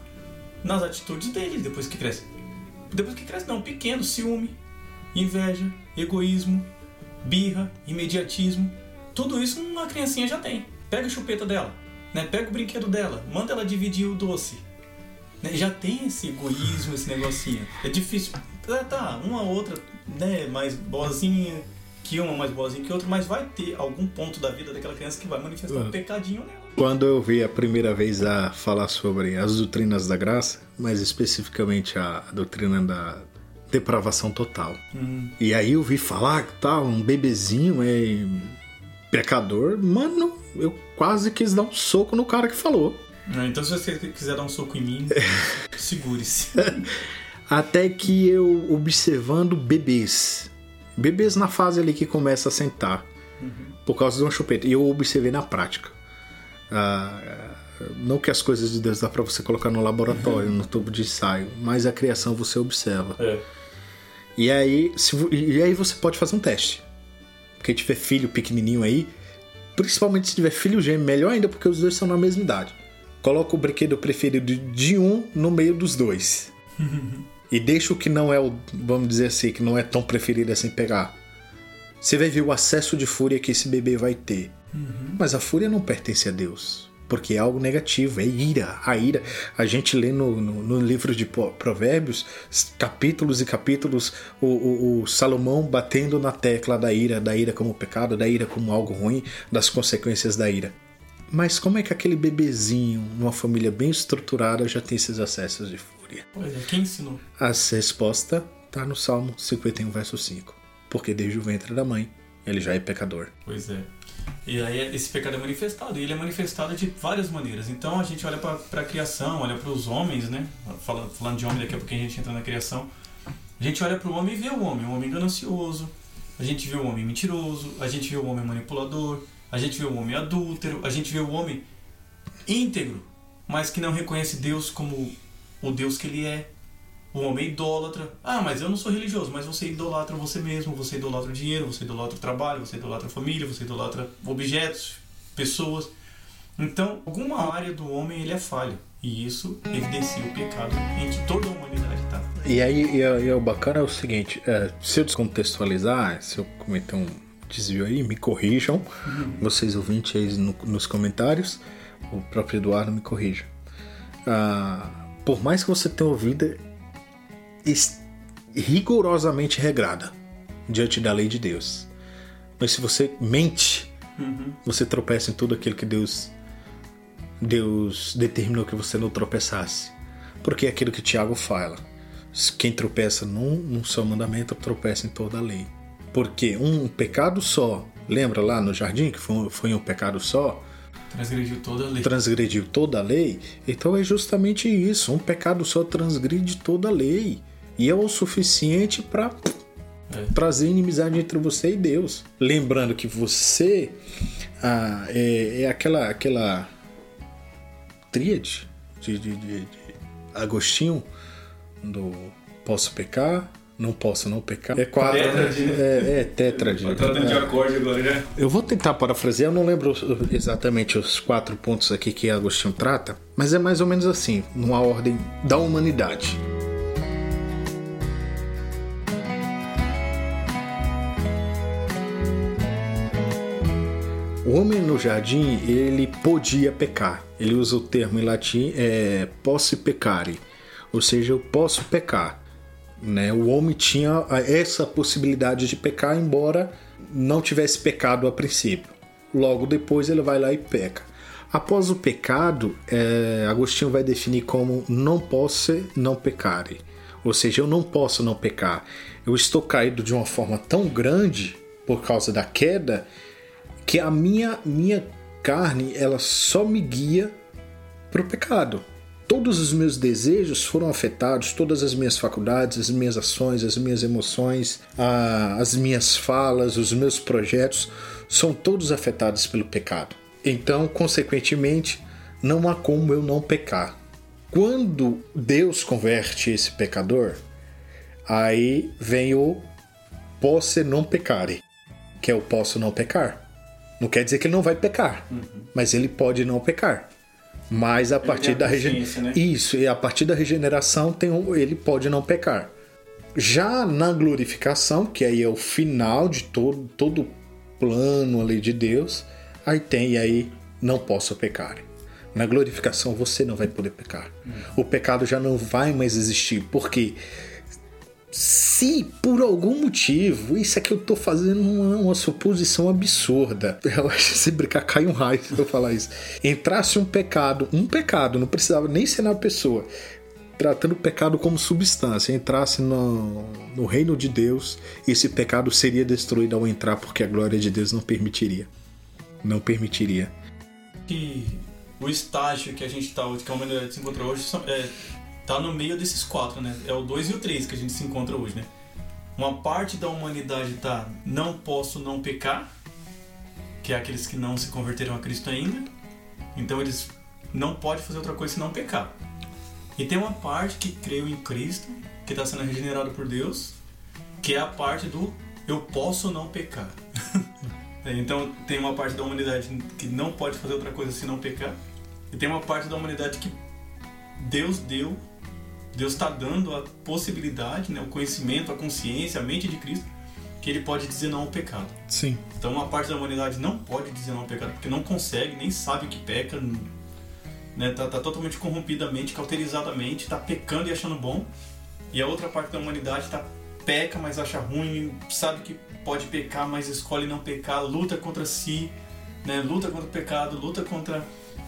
S1: nas atitudes dele depois que cresce. Depois que cresce, não, pequeno, ciúme, inveja, egoísmo, birra, imediatismo. Tudo isso uma criancinha já tem. Pega a chupeta dela, né? pega o brinquedo dela, manda ela dividir o doce. Né? Já tem esse egoísmo, esse negocinho. É difícil. Tá, tá uma outra, né, mais boazinha que uma, mais boazinha que outra, mas vai ter algum ponto da vida daquela criança que vai manifestar um pecadinho nela.
S2: Quando eu vi a primeira vez a falar sobre as doutrinas da graça, mais especificamente a doutrina da depravação total. Hum. E aí eu vi falar que tá um bebezinho é pecador, mano, eu quase quis dar um soco no cara que falou.
S1: Ah, então se você quiser dar um soco em mim, [laughs] segure-se. [laughs]
S2: Até que eu observando bebês, bebês na fase ali que começa a sentar, uhum. por causa de uma chupeta, e eu observei na prática. Ah, não que as coisas de Deus dá para você colocar no laboratório, [laughs] no tubo de ensaio, mas a criação você observa. É. E aí, se, e aí você pode fazer um teste. Quem tiver filho pequenininho aí, principalmente se tiver filho gêmeo, melhor ainda porque os dois são na mesma idade. Coloca o brinquedo preferido de um no meio dos dois. [laughs] e deixa o que não é o, vamos dizer assim, que não é tão preferido assim pegar. Você vai ver o acesso de fúria que esse bebê vai ter. Uhum. Mas a fúria não pertence a Deus. Porque é algo negativo, é ira. A ira, a gente lê no, no, no livro de Provérbios, capítulos e capítulos, o, o, o, Salomão batendo na tecla da ira, da ira como pecado, da ira como algo ruim, das consequências da ira. Mas como é que aquele bebezinho, numa família bem estruturada, já tem esses acessos de fúria?
S1: Pois é, quem ensinou?
S2: A resposta está no Salmo 51, verso 5. Porque desde o ventre da mãe, ele já é pecador.
S1: Pois é. E aí esse pecado é manifestado, e ele é manifestado de várias maneiras. Então a gente olha para a criação, olha para os homens, né? Falando, falando de homem, daqui a pouco a gente entra na criação. A gente olha para o homem e vê o homem, o homem ganancioso, a gente vê o homem mentiroso, a gente vê o homem manipulador, a gente vê o homem adúltero, a gente vê o homem íntegro, mas que não reconhece Deus como o Deus que ele é. O homem é idólatra. Ah, mas eu não sou religioso, mas você idolatra você mesmo, você idolatra o dinheiro, você idolatra o trabalho, você idolatra a família, você idolatra objetos, pessoas. Então, alguma área do homem ele é falho. E isso evidencia o pecado em que toda a humanidade está.
S2: E aí, e, e, o bacana é o seguinte: é, se eu descontextualizar, se eu cometer um desvio aí, me corrijam, uhum. vocês ouvintes aí no, nos comentários, o próprio Eduardo me corrija. Ah, por mais que você tenha ouvido rigorosamente regrada diante da lei de Deus. Mas se você mente, uhum. você tropeça em tudo aquilo que Deus Deus determinou que você não tropeçasse. Porque é aquilo que Tiago fala. Quem tropeça num, num seu mandamento tropeça em toda a lei. Porque um pecado só, lembra lá no jardim que foi, foi um pecado só?
S1: Transgrediu toda a lei.
S2: Transgrediu toda a lei. Então é justamente isso. Um pecado só transgride toda a lei. E é o suficiente para é. trazer inimizade entre você e Deus. Lembrando que você ah, é, é, aquela, aquela tríade de, de, de, de Agostinho do posso pecar, não posso não pecar.
S1: É quatro. Tétrade,
S2: né? É, é.
S1: Tá dando de acorde agora já.
S2: Eu vou tentar parafrasear, eu não lembro exatamente os quatro pontos aqui que Agostinho trata, mas é mais ou menos assim, numa ordem da humanidade. O homem no jardim, ele podia pecar. Ele usa o termo em latim é, posse peccare, ou seja, eu posso pecar. Né? O homem tinha essa possibilidade de pecar, embora não tivesse pecado a princípio. Logo depois ele vai lá e peca. Após o pecado, é, Agostinho vai definir como não posso não pecare. Ou seja, eu não posso não pecar. Eu estou caído de uma forma tão grande por causa da queda que a minha minha carne ela só me guia para o pecado. Todos os meus desejos foram afetados, todas as minhas faculdades, as minhas ações, as minhas emoções, as minhas falas, os meus projetos são todos afetados pelo pecado. Então, consequentemente, não há como eu não pecar. Quando Deus converte esse pecador, aí vem o posse não pecare, que é o posso não pecar. Não quer dizer que ele não vai pecar, uhum. mas ele pode não pecar. Mas a partir da regeneração. Né? Isso, e a partir da regeneração tem um... ele pode não pecar. Já na glorificação, que aí é o final de todo, todo plano ali de Deus, aí tem, e aí não posso pecar. Na glorificação você não vai poder pecar. Uhum. O pecado já não vai mais existir. Por quê? Se por algum motivo, isso aqui eu tô fazendo uma, uma suposição absurda. [laughs] Eu acho que se brincar cai um raio se eu falar isso. Entrasse um pecado, um pecado, não precisava nem ser na pessoa, tratando o pecado como substância, entrasse no, no reino de Deus, esse pecado seria destruído ao entrar, porque a glória de Deus não permitiria. Não permitiria.
S1: E o estágio que a gente está, que a humanidade se encontra hoje, é tá no meio desses quatro, né? É o 2 e o 3 que a gente se encontra hoje, né? Uma parte da humanidade tá não posso não pecar, que é aqueles que não se converteram a Cristo ainda. Então eles não podem fazer outra coisa senão pecar. E tem uma parte que creu em Cristo, que está sendo regenerado por Deus, que é a parte do eu posso não pecar. [laughs] então tem uma parte da humanidade que não pode fazer outra coisa senão pecar. E tem uma parte da humanidade que Deus deu Deus está dando a possibilidade, né, o conhecimento, a consciência, a mente de Cristo, que ele pode dizer não ao pecado.
S2: Sim.
S1: Então uma parte da humanidade não pode dizer não ao pecado, porque não consegue, nem sabe que peca, né, tá, tá totalmente corrompidamente, cauterizadamente, está pecando e achando bom. E a outra parte da humanidade tá peca, mas acha ruim, sabe que pode pecar, mas escolhe não pecar, luta contra si, né, luta contra o pecado, luta contra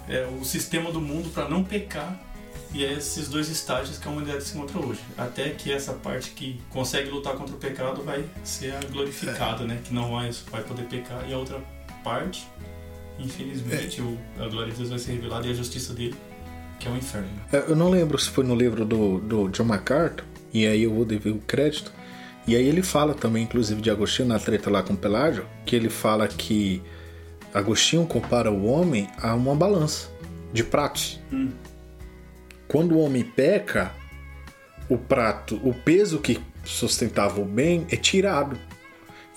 S1: é, o sistema do mundo para não pecar e é esses dois estágios que a humanidade se encontra hoje. Até que essa parte que consegue lutar contra o pecado vai ser a glorificada, é. né? Que não mais vai poder pecar. E a outra parte, infelizmente, é. a glória de Deus vai ser revelada e a justiça dele, que é o inferno.
S2: É, eu não lembro se foi no livro do, do John MacArthur, e aí eu vou dever o crédito. E aí ele fala também, inclusive, de Agostinho na treta lá com Pelágio, que ele fala que Agostinho compara o homem a uma balança de pratos. Hum. Quando o homem peca, o prato, o peso que sustentava o bem é tirado.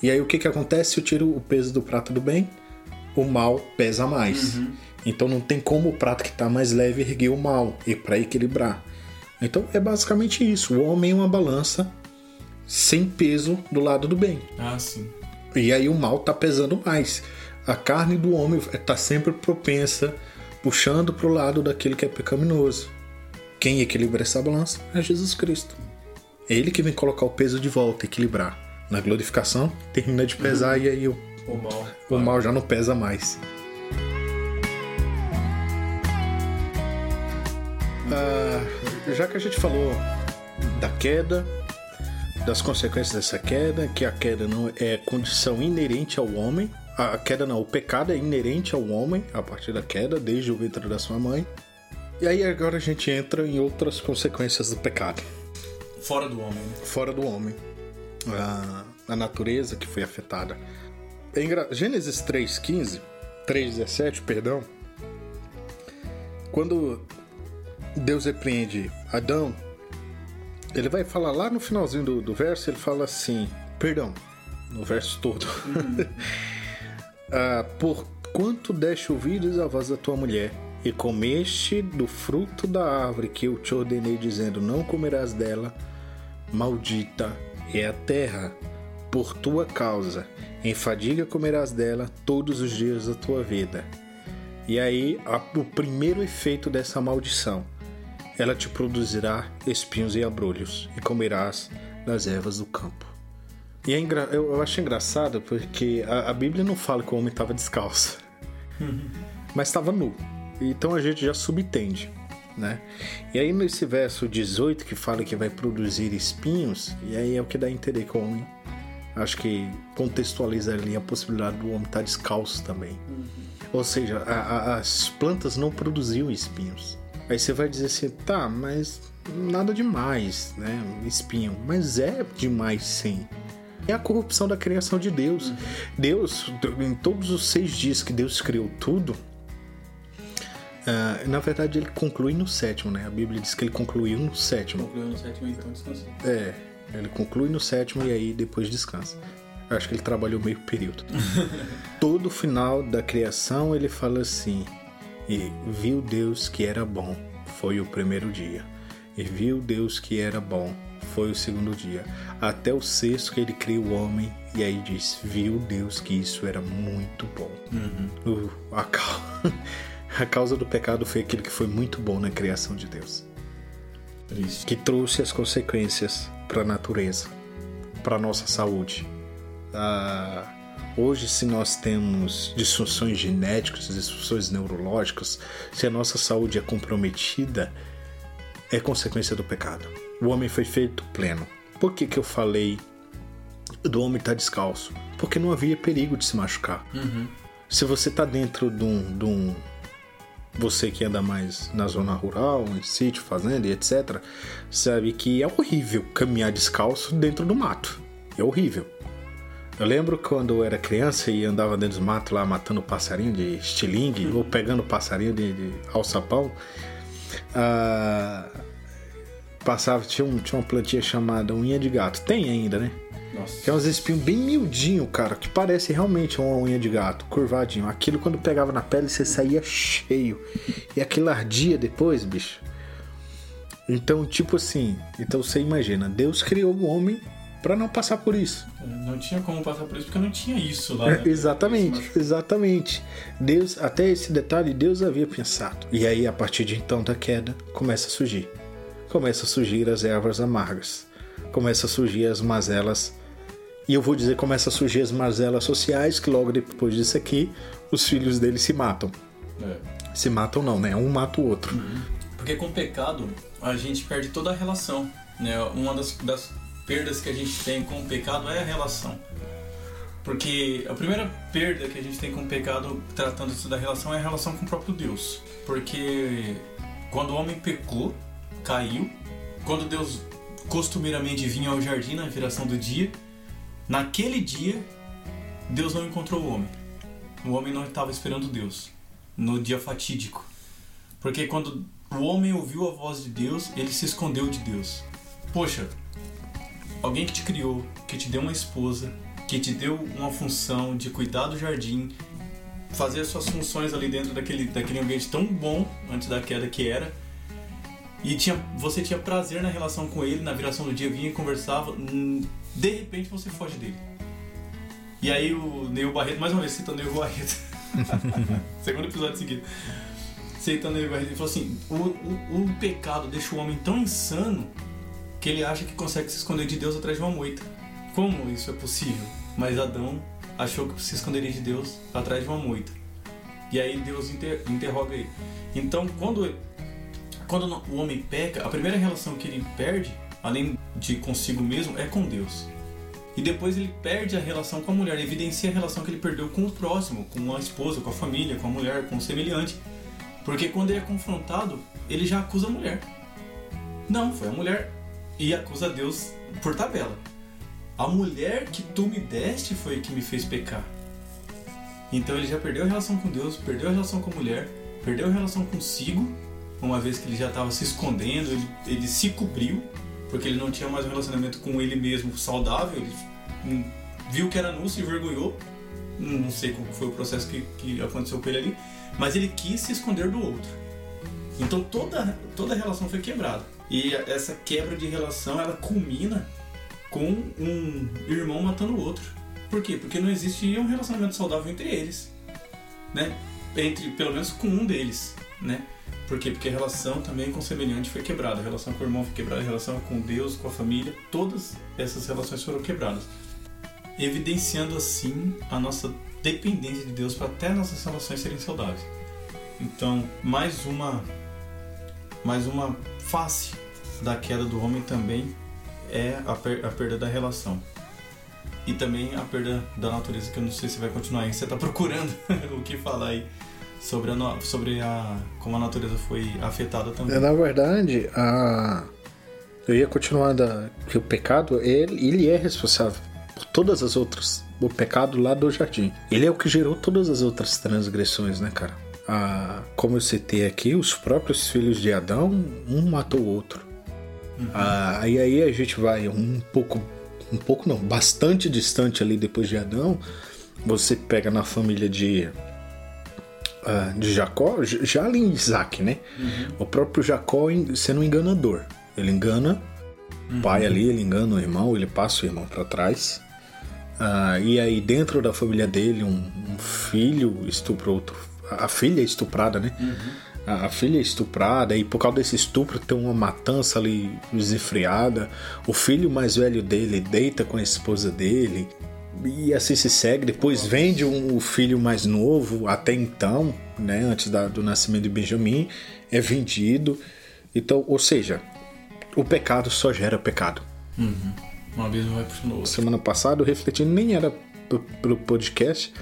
S2: E aí o que, que acontece? Eu tiro o peso do prato do bem, o mal pesa mais. Uhum. Então não tem como o prato que está mais leve erguer o mal e para equilibrar. Então é basicamente isso. O homem é uma balança sem peso do lado do bem.
S1: Ah, sim.
S2: E aí o mal está pesando mais. A carne do homem está sempre propensa, puxando para o lado daquilo que é pecaminoso. Quem equilibra essa balança é Jesus Cristo. É Ele que vem colocar o peso de volta, equilibrar. Na glorificação, termina de pesar uhum. e aí o,
S1: o, mal,
S2: o mal já não pesa mais. Ah, já que a gente falou da queda, das consequências dessa queda, que a queda não é condição inerente ao homem. A queda não, o pecado é inerente ao homem a partir da queda, desde o ventre da sua mãe. E aí agora a gente entra em outras consequências do pecado.
S1: Fora do homem, né?
S2: Fora do homem. A, a natureza que foi afetada. Em Gênesis 3,15, 3,17, perdão. Quando Deus repreende Adão, ele vai falar lá no finalzinho do, do verso, ele fala assim, perdão, no verso todo. Uhum. [laughs] ah, por quanto deste ouvidos a voz da tua mulher, e comeste do fruto da árvore que eu te ordenei, dizendo: Não comerás dela, maldita é a terra por tua causa. Em fadiga comerás dela todos os dias da tua vida. E aí, a, o primeiro efeito dessa maldição ela te produzirá espinhos e abrolhos, e comerás das ervas do campo. E é engra... eu, acho engraçado porque a, a, Bíblia não fala que o homem estava descalço, [laughs] mas estava nu. Então a gente já subtende. Né? E aí nesse verso 18 que fala que vai produzir espinhos, e aí é o que dá que o homem, acho que contextualiza ali a possibilidade do homem estar descalço também. Uhum. Ou seja, a, a, as plantas não produziam espinhos. Aí você vai dizer assim, tá, mas nada demais, né? Espinho. Mas é demais sim. É a corrupção da criação de Deus. Uhum. Deus, em todos os seis dias que Deus criou tudo, uh, na verdade ele conclui no sétimo, né? A Bíblia diz que ele concluiu no sétimo.
S1: Concluiu no sétimo e então descansou.
S2: É, ele conclui no sétimo e aí depois descansa. Eu acho que ele trabalhou meio período. [laughs] Todo final da criação ele fala assim: e viu Deus que era bom, foi o primeiro dia. E viu Deus que era bom, foi o segundo dia. Até o sexto que ele criou o homem, e aí diz: Viu Deus que isso era muito bom. Uhum. a, [laughs] [laughs] a causa do pecado foi aquele que foi muito bom na criação de Deus. Isso. Que trouxe as consequências para a natureza, para a nossa saúde. Ah, Hoje, se nós temos disfunções genéticas, disfunções neurológicas, se a nossa saúde é comprometida, é consequência do pecado. O homem foi feito pleno. Por que, que eu falei do homem estar tá descalço? Porque não havia perigo de se machucar. Uhum. Se você está dentro de um, de um, Você que anda mais na zona rural, em sítio, fazenda e etc., sabe que é horrível caminhar descalço dentro do mato. É horrível. Eu lembro quando eu era criança e andava dentro dos matos lá matando passarinho de estilingue ou pegando passarinho de, de alçapão. Ah, passava, tinha, um, tinha uma plantinha chamada unha de gato. Tem ainda, né? Nossa. Que é uns espinhos bem miudinho, cara, que parece realmente uma unha de gato, curvadinho. Aquilo quando pegava na pele você saía cheio. E aquilo ardia depois, bicho. Então, tipo assim, então você imagina, Deus criou o homem para não passar por isso.
S1: Não tinha como passar por isso porque não tinha isso lá. Né?
S2: exatamente, exatamente. Deus, até esse detalhe, Deus havia pensado. E aí, a partir de então da queda, começa a surgir. Começa a surgir as ervas amargas. Começa a surgir as mazelas. E eu vou dizer, começa a surgir as mazelas sociais, que logo depois disso aqui, os filhos dele se matam. É. Se matam não, né? Um mata o outro. Uhum.
S1: Porque com o pecado, a gente perde toda a relação. Né? Uma das, das perdas que a gente tem com o pecado é a relação. Porque a primeira perda que a gente tem com o pecado, tratando isso da relação, é a relação com o próprio Deus. Porque quando o homem pecou, caiu, quando Deus costumeiramente vinha ao jardim na viração do dia, naquele dia, Deus não encontrou o homem. O homem não estava esperando Deus no dia fatídico. Porque quando o homem ouviu a voz de Deus, ele se escondeu de Deus. Poxa, alguém que te criou, que te deu uma esposa, que te deu uma função de cuidar do jardim, fazer as suas funções ali dentro daquele, daquele ambiente tão bom antes da queda que era. E tinha, você tinha prazer na relação com ele, na viração do dia, vinha e conversava. De repente você foge dele. E aí o Neil Barreto, mais uma vez citando Neil Barreto, [laughs] segundo episódio seguido, citando Neil Barreto, ele falou assim: o, o, o pecado deixa o homem tão insano que ele acha que consegue se esconder de Deus atrás de uma moita. Como isso é possível? Mas Adão achou que se esconderia de Deus atrás de uma moita. E aí Deus inter interroga ele. Então, quando, quando o homem peca, a primeira relação que ele perde além de consigo mesmo, é com Deus. E depois ele perde a relação com a mulher, evidencia a relação que ele perdeu com o próximo, com a esposa, com a família, com a mulher, com o semelhante. Porque quando ele é confrontado, ele já acusa a mulher. Não, foi a mulher. E acusa Deus por tabela. A mulher que tu me deste foi que me fez pecar. Então ele já perdeu a relação com Deus, perdeu a relação com a mulher, perdeu a relação consigo, uma vez que ele já estava se escondendo, ele, ele se cobriu porque ele não tinha mais um relacionamento com ele mesmo saudável, ele viu que era nu, se envergonhou, não sei qual foi o processo que, que aconteceu com ele ali, mas ele quis se esconder do outro. Então toda, toda a relação foi quebrada. E essa quebra de relação, ela culmina com um irmão matando o outro. Por quê? Porque não existia um relacionamento saudável entre eles, né? Entre, pelo menos com um deles, né? Por quê? Porque a relação também com o semelhante foi quebrada, a relação com o irmão foi quebrada, a relação com Deus, com a família, todas essas relações foram quebradas. Evidenciando assim a nossa dependência de Deus para até nossas relações serem saudáveis. Então, mais uma mais uma face da queda do homem também é a, per a perda da relação. E também a perda da natureza, que eu não sei se vai continuar aí. Você está procurando [laughs] o que falar aí sobre a, sobre a como a natureza foi afetada também.
S2: Na verdade, a eu ia continuar da que o pecado ele, ele é responsável por todas as outras o pecado lá do jardim. Ele é o que gerou todas as outras transgressões, né, cara? Ah, como eu citei aqui, os próprios filhos de Adão, um matou o outro. Uhum. Ah, e aí a gente vai um pouco, um pouco não, bastante distante ali depois de Adão. Você pega na família de uh, de Jacó, já ali em Isaac, né? Uhum. O próprio Jacó sendo um enganador. Ele engana uhum. o pai ali, ele engana o irmão, ele passa o irmão para trás. Uh, e aí dentro da família dele, um, um, filho estupra outro. A filha é estuprada, né? Uhum. A, a filha é estuprada, e por causa desse estupro tem uma matança ali desenfreada. O filho mais velho dele deita com a esposa dele e assim se segue. Depois vende um, o filho mais novo, até então, né, antes da, do nascimento de Benjamim, é vendido. Então, ou seja, o pecado só gera pecado.
S1: Uhum. Uma vez vai puxando outro.
S2: Semana passada eu refleti, nem era pelo podcast,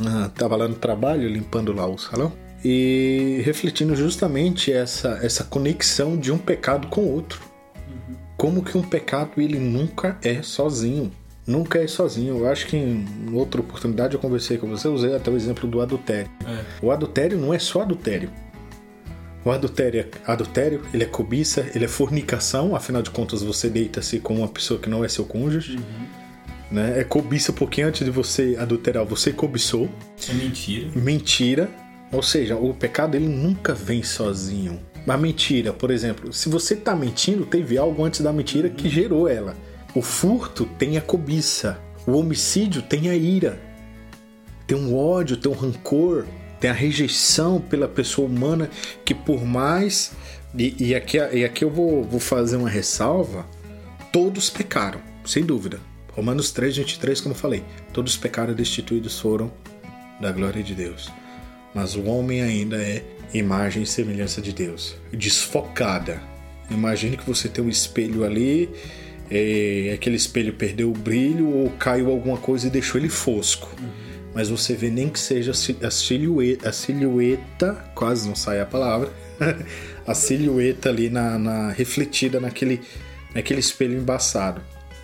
S2: ah, tava lá no trabalho, limpando lá o salão, e refletindo justamente essa, essa conexão de um pecado com outro. Uhum. Como que um pecado ele nunca é sozinho nunca é sozinho. Eu acho que em outra oportunidade eu conversei com você, usei até o exemplo do adultério. É. O adultério não é só adultério. O adultério é adultério, ele é cobiça, ele é fornicação, afinal de contas você deita-se com uma pessoa que não é seu cônjuge. Uhum. Né? É cobiça porque antes de você adulterar, você cobiçou.
S1: É mentira.
S2: Mentira. Ou seja, o pecado ele nunca vem sozinho. A mentira, por exemplo, se você está mentindo, teve algo antes da mentira uhum. que gerou ela. O furto tem a cobiça, o homicídio tem a ira, tem um ódio, tem um rancor, tem a rejeição pela pessoa humana que por mais e, e aqui, e aqui eu vou, vou fazer uma ressalva todos pecaram sem dúvida. Romanos 3, 23 como eu falei todos pecaram destituídos foram da glória de Deus. Mas o homem ainda é imagem e semelhança de Deus desfocada. Imagine que você tem um espelho ali é, aquele espelho perdeu o brilho ou caiu alguma coisa e deixou ele fosco. Uhum. Mas você vê nem que seja a silhueta, a silhueta quase não sai a palavra, [laughs] a silhueta ali na, na, refletida naquele, naquele espelho embaçado.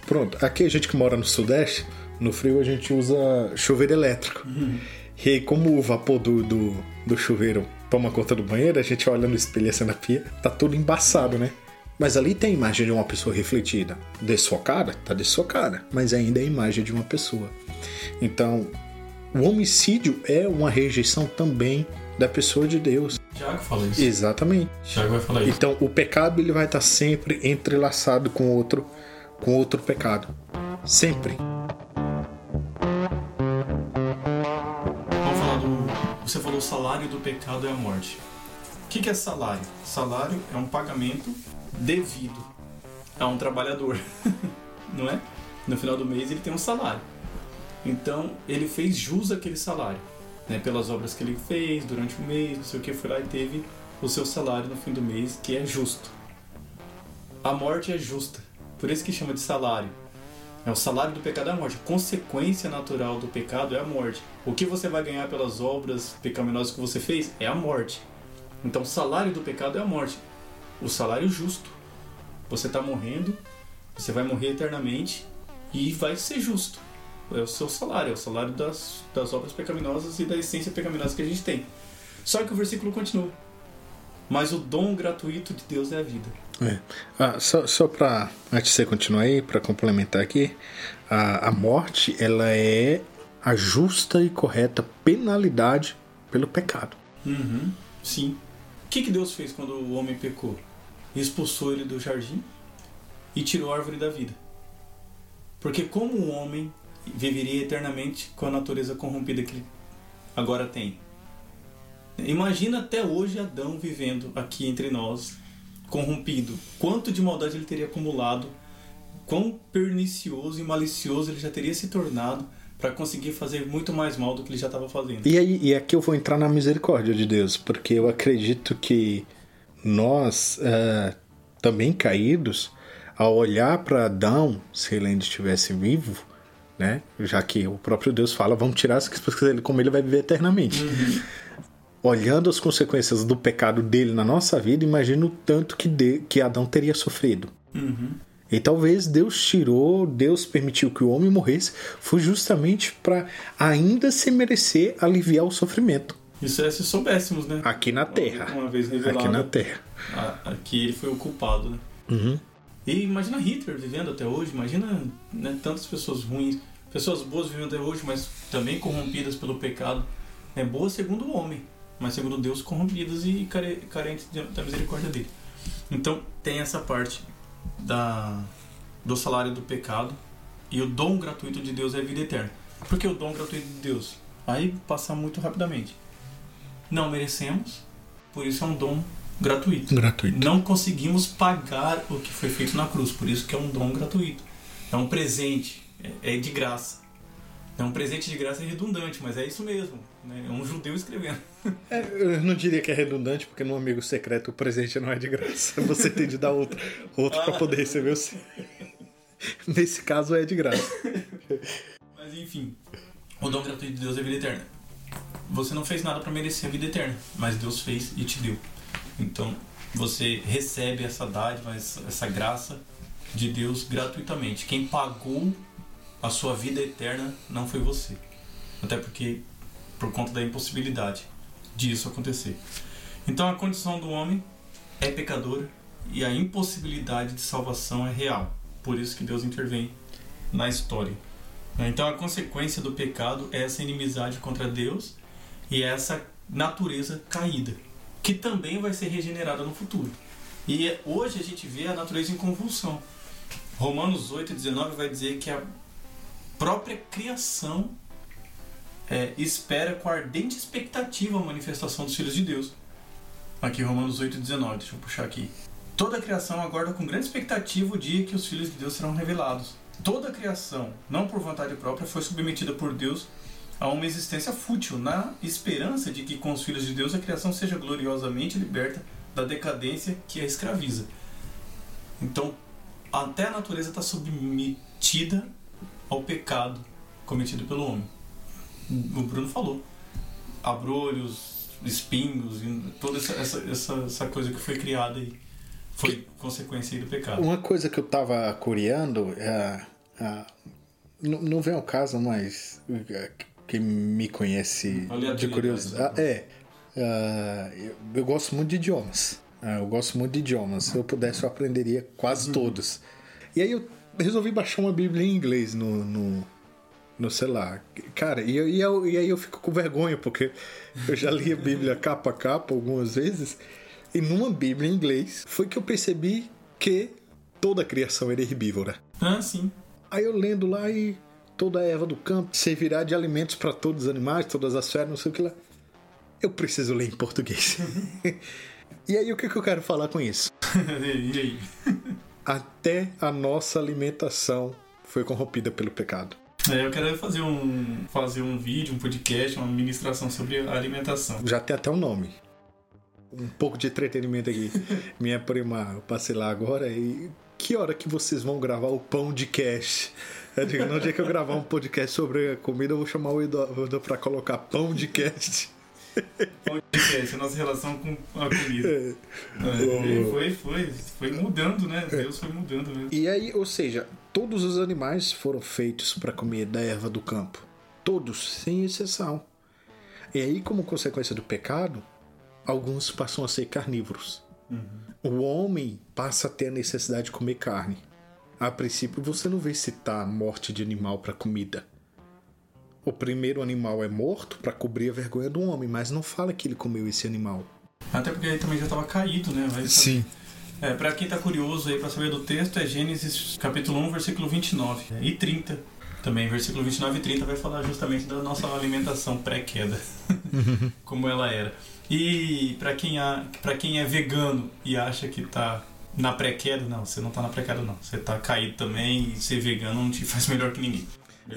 S2: Pronto, aqui a gente que mora no Sudeste, no frio a gente usa chuveiro elétrico. Uhum. E aí, como o vapor do, do, do chuveiro toma conta do banheiro, a gente olha no espelho assim na pia, tá tudo embaçado, né? Mas ali tem a imagem de uma pessoa refletida. Desfocada? Tá desfocada. Mas ainda é a imagem de uma pessoa. Então, o homicídio é uma rejeição também da pessoa de Deus.
S1: Tiago fala isso.
S2: Exatamente.
S1: Tiago vai falar isso.
S2: Então, o pecado ele vai estar sempre entrelaçado com outro, com outro pecado. Sempre.
S1: Vamos falar do. Você falou o salário do pecado é a morte. O que é salário? Salário é um pagamento devido a um trabalhador, [laughs] não é? No final do mês ele tem um salário. Então ele fez jus àquele salário, né? Pelas obras que ele fez durante o mês, não sei o que, foi lá e teve o seu salário no fim do mês, que é justo. a morte é justa. Por isso que chama de salário. É o salário do pecado é a morte. A consequência natural do pecado é a morte. O que você vai ganhar pelas obras pecaminosas que você fez é a morte. Então, o salário do pecado é a morte. O salário justo. Você está morrendo, você vai morrer eternamente e vai ser justo. É o seu salário, é o salário das, das obras pecaminosas e da essência pecaminosa que a gente tem. Só que o versículo continua. Mas o dom gratuito de Deus é a vida.
S2: É. Ah, só só para antes de você continuar aí, para complementar aqui, a, a morte ela é a justa e correta penalidade pelo pecado.
S1: Uhum, sim. O que, que Deus fez quando o homem pecou? Expulsou ele do jardim e tirou a árvore da vida. Porque como o homem viveria eternamente com a natureza corrompida que ele agora tem? Imagina até hoje Adão vivendo aqui entre nós, corrompido. Quanto de maldade ele teria acumulado, quão pernicioso e malicioso ele já teria se tornado para conseguir fazer muito mais mal do que ele já estava fazendo.
S2: E aí, e aqui eu vou entrar na misericórdia de Deus, porque eu acredito que nós, uh, também caídos, ao olhar para Adão, se ele ainda estivesse vivo, né? Já que o próprio Deus fala, vamos tirar as coisas como ele vai viver eternamente. Uhum. Olhando as consequências do pecado dele na nossa vida, imagina o tanto que, de, que Adão teria sofrido.
S1: Uhum.
S2: E talvez Deus tirou, Deus permitiu que o homem morresse, foi justamente para ainda se merecer aliviar o sofrimento.
S1: Isso é se soubéssemos, né?
S2: Aqui na Terra.
S1: Uma vez revelado.
S2: Aqui na Terra.
S1: Aqui ele foi o culpado, né?
S2: Uhum.
S1: E imagina Hitler vivendo até hoje, imagina né, tantas pessoas ruins, pessoas boas vivendo até hoje, mas também corrompidas pelo pecado. É boa segundo o homem, mas segundo Deus corrompidas e carentes da misericórdia dele. Então tem essa parte da, do salário do pecado e o dom gratuito de Deus é a vida eterna. Por que o dom gratuito de Deus? Aí passar muito rapidamente. Não merecemos, por isso é um dom gratuito.
S2: Gratuito.
S1: Não conseguimos pagar o que foi feito na cruz, por isso que é um dom gratuito. É um presente, é, é de graça. É um presente de graça é redundante, mas é isso mesmo. Né? É um judeu escrevendo.
S2: É, eu não diria que é redundante, porque no amigo secreto o presente não é de graça. Você tem de dar outro, outro ah. para poder receber o seu. Nesse caso é de graça.
S1: Mas enfim, o dom gratuito de Deus é vida eterna. Você não fez nada para merecer a vida eterna, mas Deus fez e te deu. Então você recebe essa dádiva, essa graça de Deus gratuitamente. Quem pagou a sua vida eterna não foi você. Até porque por conta da impossibilidade disso acontecer. Então a condição do homem é pecadora e a impossibilidade de salvação é real. Por isso que Deus intervém na história. Então a consequência do pecado é essa inimizade contra Deus e essa natureza caída que também vai ser regenerada no futuro. E hoje a gente vê a natureza em convulsão. Romanos 8, 19 vai dizer que a própria criação é, espera com ardente expectativa a manifestação dos filhos de Deus. Aqui, Romanos 8, 19, deixa eu puxar aqui. Toda a criação aguarda com grande expectativa o dia que os filhos de Deus serão revelados. Toda a criação, não por vontade própria, foi submetida por Deus a uma existência fútil, na esperança de que com os filhos de Deus a criação seja gloriosamente liberta da decadência que a escraviza. Então, até a natureza está submetida ao pecado cometido pelo homem. O Bruno falou. Abrolhos, espinhos, toda essa, essa, essa, coisa que foi criada aí foi consequência do pecado.
S2: Uma coisa que eu estava curiando é, é, não, não vem ao caso, mas é, quem me conhece de curiosidade. É. Uh, eu, eu, gosto muito de idiomas. Uh, eu gosto muito de idiomas. Se eu pudesse, eu aprenderia quase uhum. todos. E aí eu resolvi baixar uma Bíblia em inglês no, no, no celular. Cara, e, eu, e, eu, e aí eu fico com vergonha, porque eu já li a Bíblia [laughs] capa a capa algumas vezes. E numa Bíblia em inglês foi que eu percebi que toda a criação era herbívora.
S1: Ah, sim.
S2: Aí eu lendo lá e toda a erva do campo servirá de alimentos para todos os animais, todas as feras, não sei o que lá. Eu preciso ler em português. [laughs] e aí, o que, que eu quero falar com isso? [laughs]
S1: e aí?
S2: Até a nossa alimentação foi corrompida pelo pecado.
S1: É, eu quero fazer um, fazer um vídeo, um podcast, uma ministração sobre alimentação.
S2: Já tem até um nome. Um pouco de entretenimento aqui. [laughs] Minha prima, eu passei lá agora e que hora que vocês vão gravar o pão de cash? Eu digo, no dia que eu gravar um podcast sobre comida, eu vou chamar o Eduardo pra colocar pão de cast. [laughs]
S1: Pão de cast, a nossa relação com a comida. É. É, foi, foi, foi mudando, né? Deus foi mudando mesmo.
S2: E aí, ou seja, todos os animais foram feitos para comer da erva do campo. Todos, sem exceção. E aí, como consequência do pecado, alguns passam a ser carnívoros. Uhum. O homem passa a ter a necessidade de comer carne. A princípio, você não vê citar morte de animal para comida. O primeiro animal é morto para cobrir a vergonha do homem, mas não fala que ele comeu esse animal.
S1: Até porque ele também já estava caído, né?
S2: Mas, Sim.
S1: É, para quem está curioso aí para saber do texto, é Gênesis capítulo 1, versículo 29 e 30. Também, versículo 29 e 30 vai falar justamente da nossa alimentação pré-queda, [laughs] como ela era. E para quem, quem é vegano e acha que tá na pré-queda, não, você não tá na pré-queda, não. Você tá caído também e ser vegano não te [laughs] faz melhor que ninguém.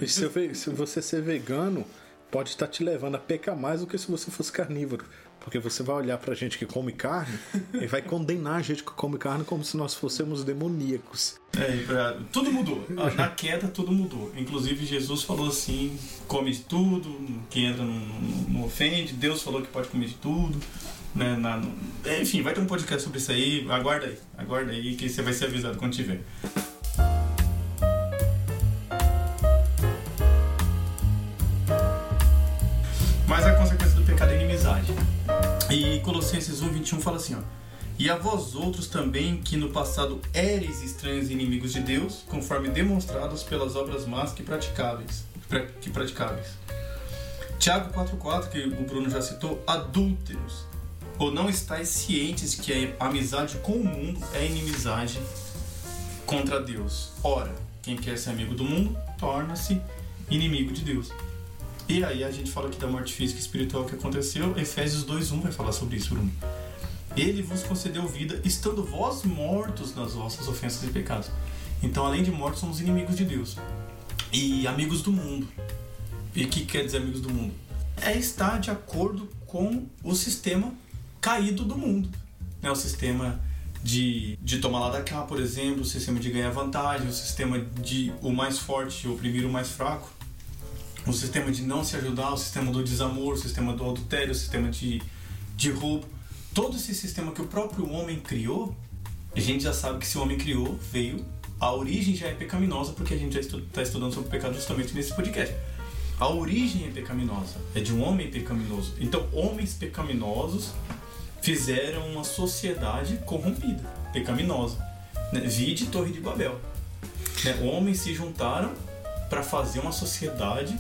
S2: E se, se você ser vegano, pode estar te levando a pecar mais do que se você fosse carnívoro. Porque você vai olhar pra gente que come carne e vai condenar a gente que come carne como se nós fôssemos demoníacos.
S1: É, tudo mudou. Na queda, tudo mudou. Inclusive, Jesus falou assim: come tudo, quem entra não, ofende. Deus falou que pode comer de tudo. Né, na... enfim, vai ter um podcast sobre isso aí. Aguarda aí, aguarda aí que você vai ser avisado quando tiver. Colossenses 1, 21 fala assim, ó. E a vós outros também, que no passado éreis estranhos e inimigos de Deus, conforme demonstrados pelas obras más que praticáveis. Que praticáveis. Tiago 4,4, que o Bruno já citou, adúlteros. Ou não estáis cientes que a amizade com o mundo é inimizade contra Deus. Ora, quem quer ser amigo do mundo, torna-se inimigo de Deus. E aí a gente fala aqui da morte física e espiritual que aconteceu. Efésios 2.1 vai falar sobre isso, Bruno. Ele vos concedeu vida, estando vós mortos nas vossas ofensas e pecados. Então, além de mortos, somos inimigos de Deus. E amigos do mundo. E o que quer dizer amigos do mundo? É estar de acordo com o sistema caído do mundo. Né? O sistema de, de tomar lá da cá, por exemplo, o sistema de ganhar vantagem, o sistema de o mais forte oprimir o mais fraco o sistema de não se ajudar, o sistema do desamor, o sistema do adultério, o sistema de, de roubo. Todo esse sistema que o próprio homem criou, a gente já sabe que se o homem criou, veio. A origem já é pecaminosa, porque a gente já está estudando sobre o pecado justamente nesse podcast. A origem é pecaminosa, é de um homem pecaminoso. Então, homens pecaminosos fizeram uma sociedade corrompida, pecaminosa. Né? Vide Torre de Babel. Né? Homens se juntaram para fazer uma sociedade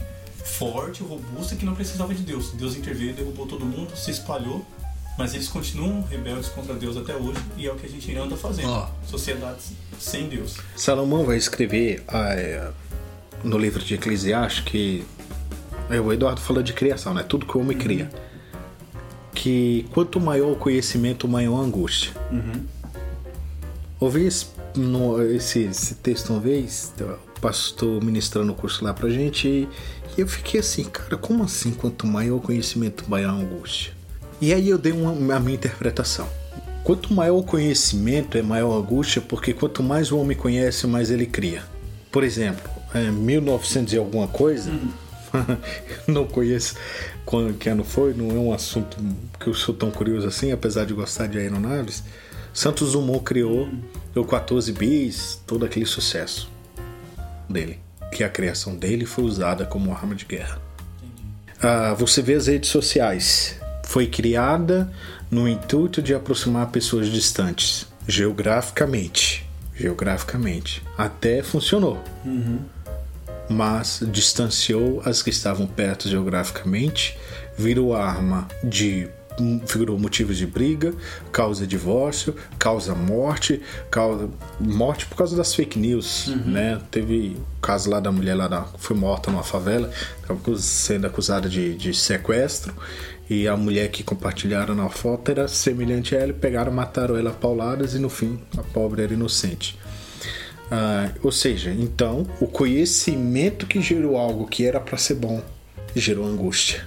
S1: forte, robusta, que não precisava de Deus. Deus interveio, derrubou todo mundo, se espalhou, mas eles continuam rebeldes contra Deus até hoje e é o que a gente anda fazendo. Oh. Sociedades sem Deus.
S2: Salomão vai escrever ah, no livro de Eclesiastes que é, o Eduardo falou de criação, né? Tudo que o homem uhum. cria. Que quanto maior o conhecimento, maior a angústia. Uhum. Ouvi esse, no, esse, esse texto uma vez, o pastor ministrando o curso lá pra gente, e eu fiquei assim, cara, como assim? Quanto maior o conhecimento, maior a angústia. E aí eu dei uma, a minha interpretação. Quanto maior o conhecimento, é maior a angústia, porque quanto mais o homem conhece, mais ele cria. Por exemplo, é, 1900 e alguma coisa, uhum. [laughs] não conheço quando que ano foi, não é um assunto que eu sou tão curioso assim, apesar de gostar de aeronaves. Santos Dumont criou o 14 bis, todo aquele sucesso dele que a criação dele foi usada como arma de guerra. Ah, você vê as redes sociais. Foi criada no intuito de aproximar pessoas distantes, geograficamente. Geograficamente. Até funcionou. Uhum. Mas distanciou as que estavam perto geograficamente, virou arma de virou motivo de briga, causa divórcio, causa morte, causa morte por causa das fake news, uhum. né? Teve o caso lá da mulher lá da, foi morta numa favela, sendo acusada de, de sequestro e a mulher que compartilharam na foto era semelhante a ela, pegaram, mataram ela a pauladas e no fim a pobre era inocente. Ah, ou seja, então o conhecimento que gerou algo que era para ser bom gerou angústia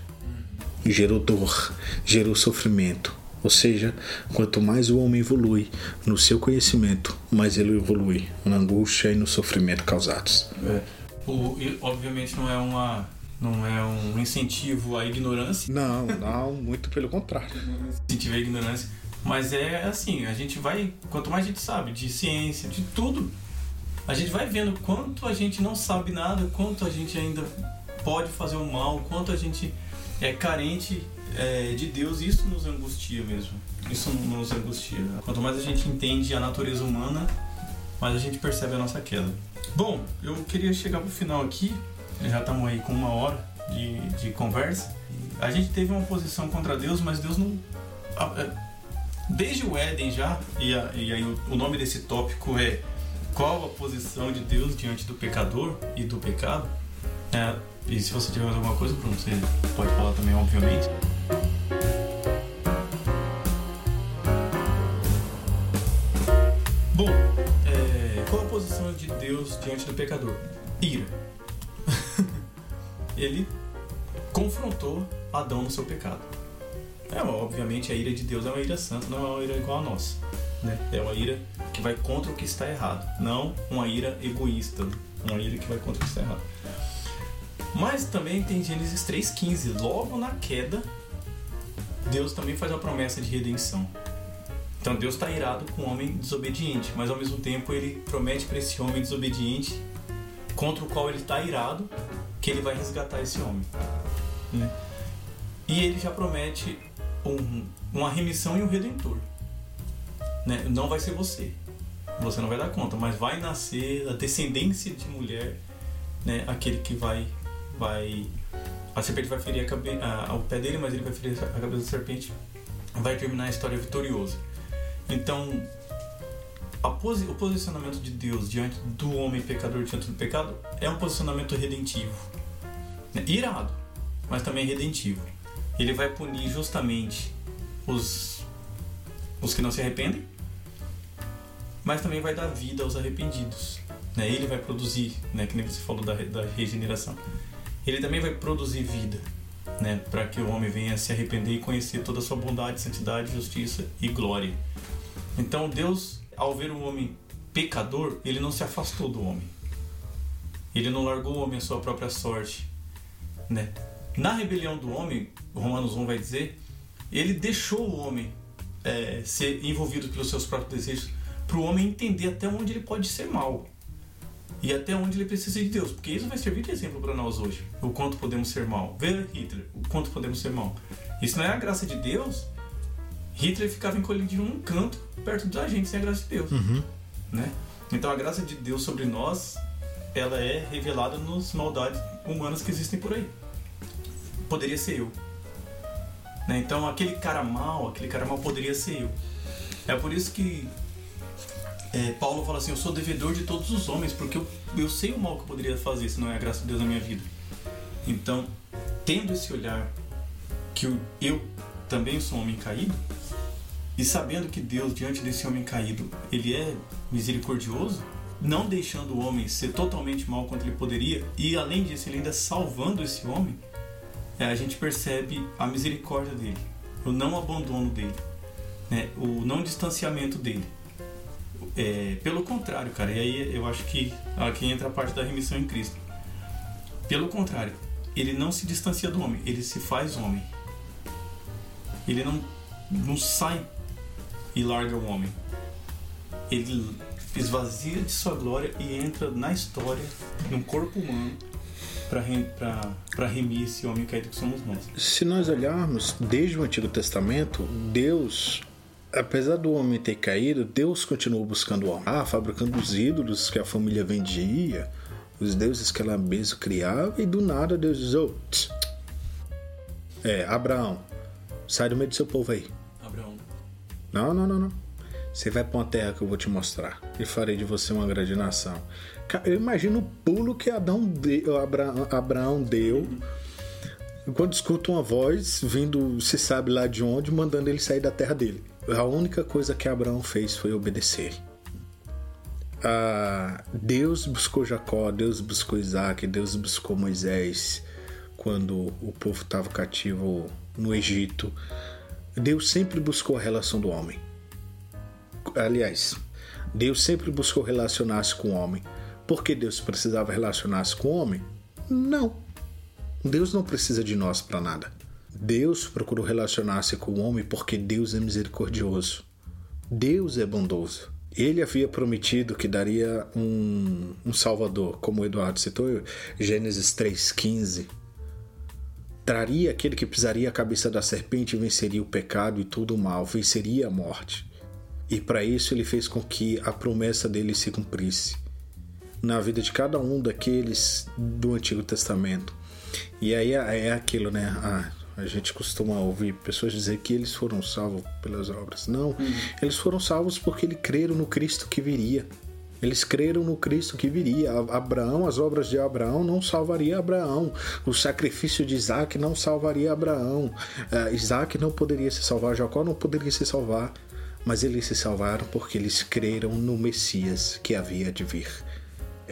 S2: gerou dor, gerou sofrimento. Ou seja, quanto mais o homem evolui no seu conhecimento, mais ele evolui na angústia e no sofrimento causados.
S1: É. O, obviamente não é uma não é um incentivo à ignorância.
S2: Não, não, muito pelo contrário. [laughs]
S1: incentivo à ignorância, mas é assim, a gente vai, quanto mais a gente sabe de ciência, de tudo, a gente vai vendo quanto a gente não sabe nada, quanto a gente ainda pode fazer o mal, quanto a gente é carente é, de Deus, isso nos angustia mesmo. Isso nos angustia. Quanto mais a gente entende a natureza humana, mais a gente percebe a nossa queda. Bom, eu queria chegar pro final aqui. Já estamos aí com uma hora de, de conversa. A gente teve uma posição contra Deus, mas Deus não. É, desde o Éden já, e, a, e aí o nome desse tópico é qual a posição de Deus diante do pecador e do pecado. É, e se você tiver mais alguma coisa, Bruno, você pode falar também, obviamente. Bom, é, qual a posição de Deus diante do pecador? Ira. [laughs] Ele confrontou Adão no seu pecado. É, obviamente a ira de Deus é uma ira santa, não é uma ira igual a nossa. Né? É uma ira que vai contra o que está errado, não uma ira egoísta, uma ira que vai contra o que está errado. Mas também tem Gênesis 3,15, logo na queda, Deus também faz a promessa de redenção. Então Deus está irado com o homem desobediente, mas ao mesmo tempo ele promete para esse homem desobediente, contra o qual ele está irado, que ele vai resgatar esse homem. Né? E ele já promete um, uma remissão e um redentor. Né? Não vai ser você, você não vai dar conta, mas vai nascer a descendência de mulher, né? aquele que vai vai. A serpente vai ferir a cabe, a, o pé dele, mas ele vai ferir a cabeça da serpente. Vai terminar a história vitorioso. Então, posi, o posicionamento de Deus diante do homem pecador diante do pecado é um posicionamento redentivo. Né? Irado, mas também redentivo. Ele vai punir justamente os, os que não se arrependem, mas também vai dar vida aos arrependidos. Né? Ele vai produzir, né? que nem você falou da, da regeneração ele também vai produzir vida, né, para que o homem venha se arrepender e conhecer toda a sua bondade, santidade, justiça e glória. Então Deus, ao ver o homem pecador, ele não se afastou do homem. Ele não largou o homem à sua própria sorte, né? Na rebelião do homem, Romanos 1 vai dizer, ele deixou o homem é, ser envolvido pelos seus próprios desejos, para o homem entender até onde ele pode ser mal e até onde ele precisa de Deus, porque isso vai servir de exemplo para nós hoje. O quanto podemos ser mal. Vê Hitler, o quanto podemos ser mal. Isso não é a graça de Deus. Hitler ficava encolhido num canto perto da gente sem a graça de Deus,
S2: uhum.
S1: né? Então a graça de Deus sobre nós, ela é revelada nas maldades humanas que existem por aí. Poderia ser eu. Né? Então aquele cara mal, aquele cara mal poderia ser eu. É por isso que é, Paulo fala assim: Eu sou devedor de todos os homens, porque eu, eu sei o mal que eu poderia fazer se não é a graça de Deus na minha vida. Então, tendo esse olhar que eu, eu também sou um homem caído, e sabendo que Deus, diante desse homem caído, ele é misericordioso, não deixando o homem ser totalmente mal quanto ele poderia, e além disso, ele ainda salvando esse homem, é, a gente percebe a misericórdia dele, o não abandono dele, né, o não distanciamento dele. É, pelo contrário, cara, e aí eu acho que aqui entra a parte da remissão em Cristo. Pelo contrário, ele não se distancia do homem, ele se faz homem. Ele não, não sai e larga o homem. Ele esvazia de sua glória e entra na história, num corpo humano, para remir esse homem caído que somos nós.
S2: Se nós olharmos desde o Antigo Testamento, Deus apesar do homem ter caído, Deus continuou buscando o homem. Ah, fabricando os ídolos que a família vendia, os deuses que ela mesma criava, e do nada Deus diz: oh, tss. É, Abraão, sai do meio do seu povo aí.
S1: Abraão.
S2: Não, não, não, não. Você vai para uma terra que eu vou te mostrar. E farei de você uma grande nação. Eu imagino o pulo que Adão deu, Abraão, Abraão deu. Quando escuta uma voz vindo, se sabe lá de onde, mandando ele sair da terra dele a única coisa que Abraão fez foi obedecer. Ah, Deus buscou Jacó, Deus buscou Isaac, Deus buscou Moisés quando o povo estava cativo no Egito. Deus sempre buscou a relação do homem. Aliás, Deus sempre buscou relacionar-se com o homem. Por que Deus precisava relacionar-se com o homem? Não. Deus não precisa de nós para nada. Deus procurou relacionar-se com o homem porque Deus é misericordioso. Deus é bondoso. Ele havia prometido que daria um, um Salvador, como o Eduardo citou, Gênesis 3,15. Traria aquele que pisaria a cabeça da serpente e venceria o pecado e todo o mal, venceria a morte. E para isso ele fez com que a promessa dele se cumprisse na vida de cada um daqueles do Antigo Testamento. E aí é, é aquilo, né? Ah, a gente costuma ouvir pessoas dizer que eles foram salvos pelas obras. Não, uhum. eles foram salvos porque eles creram no Cristo que viria. Eles creram no Cristo que viria. Abraão, as obras de Abraão não salvaria Abraão. O sacrifício de Isaac não salvaria Abraão. Uh, Isaac não poderia se salvar. Jacó não poderia se salvar. Mas eles se salvaram porque eles creram no Messias que havia de vir.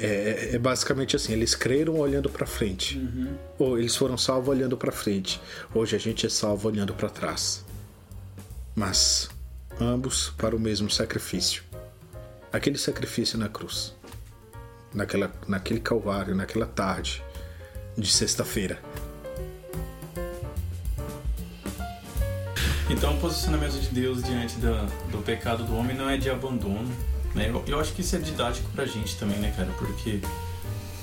S2: É, é, é, basicamente assim, eles creram olhando para frente. Uhum. Ou eles foram salvos olhando para frente. Hoje a gente é salvo olhando para trás. Mas ambos para o mesmo sacrifício. Aquele sacrifício na cruz. Naquela, naquele calvário, naquela tarde de sexta-feira.
S1: Então, o posicionamento de Deus diante do, do pecado do homem não é de abandono, né? Eu, acho que isso é didático pra gente também, né, cara? Porque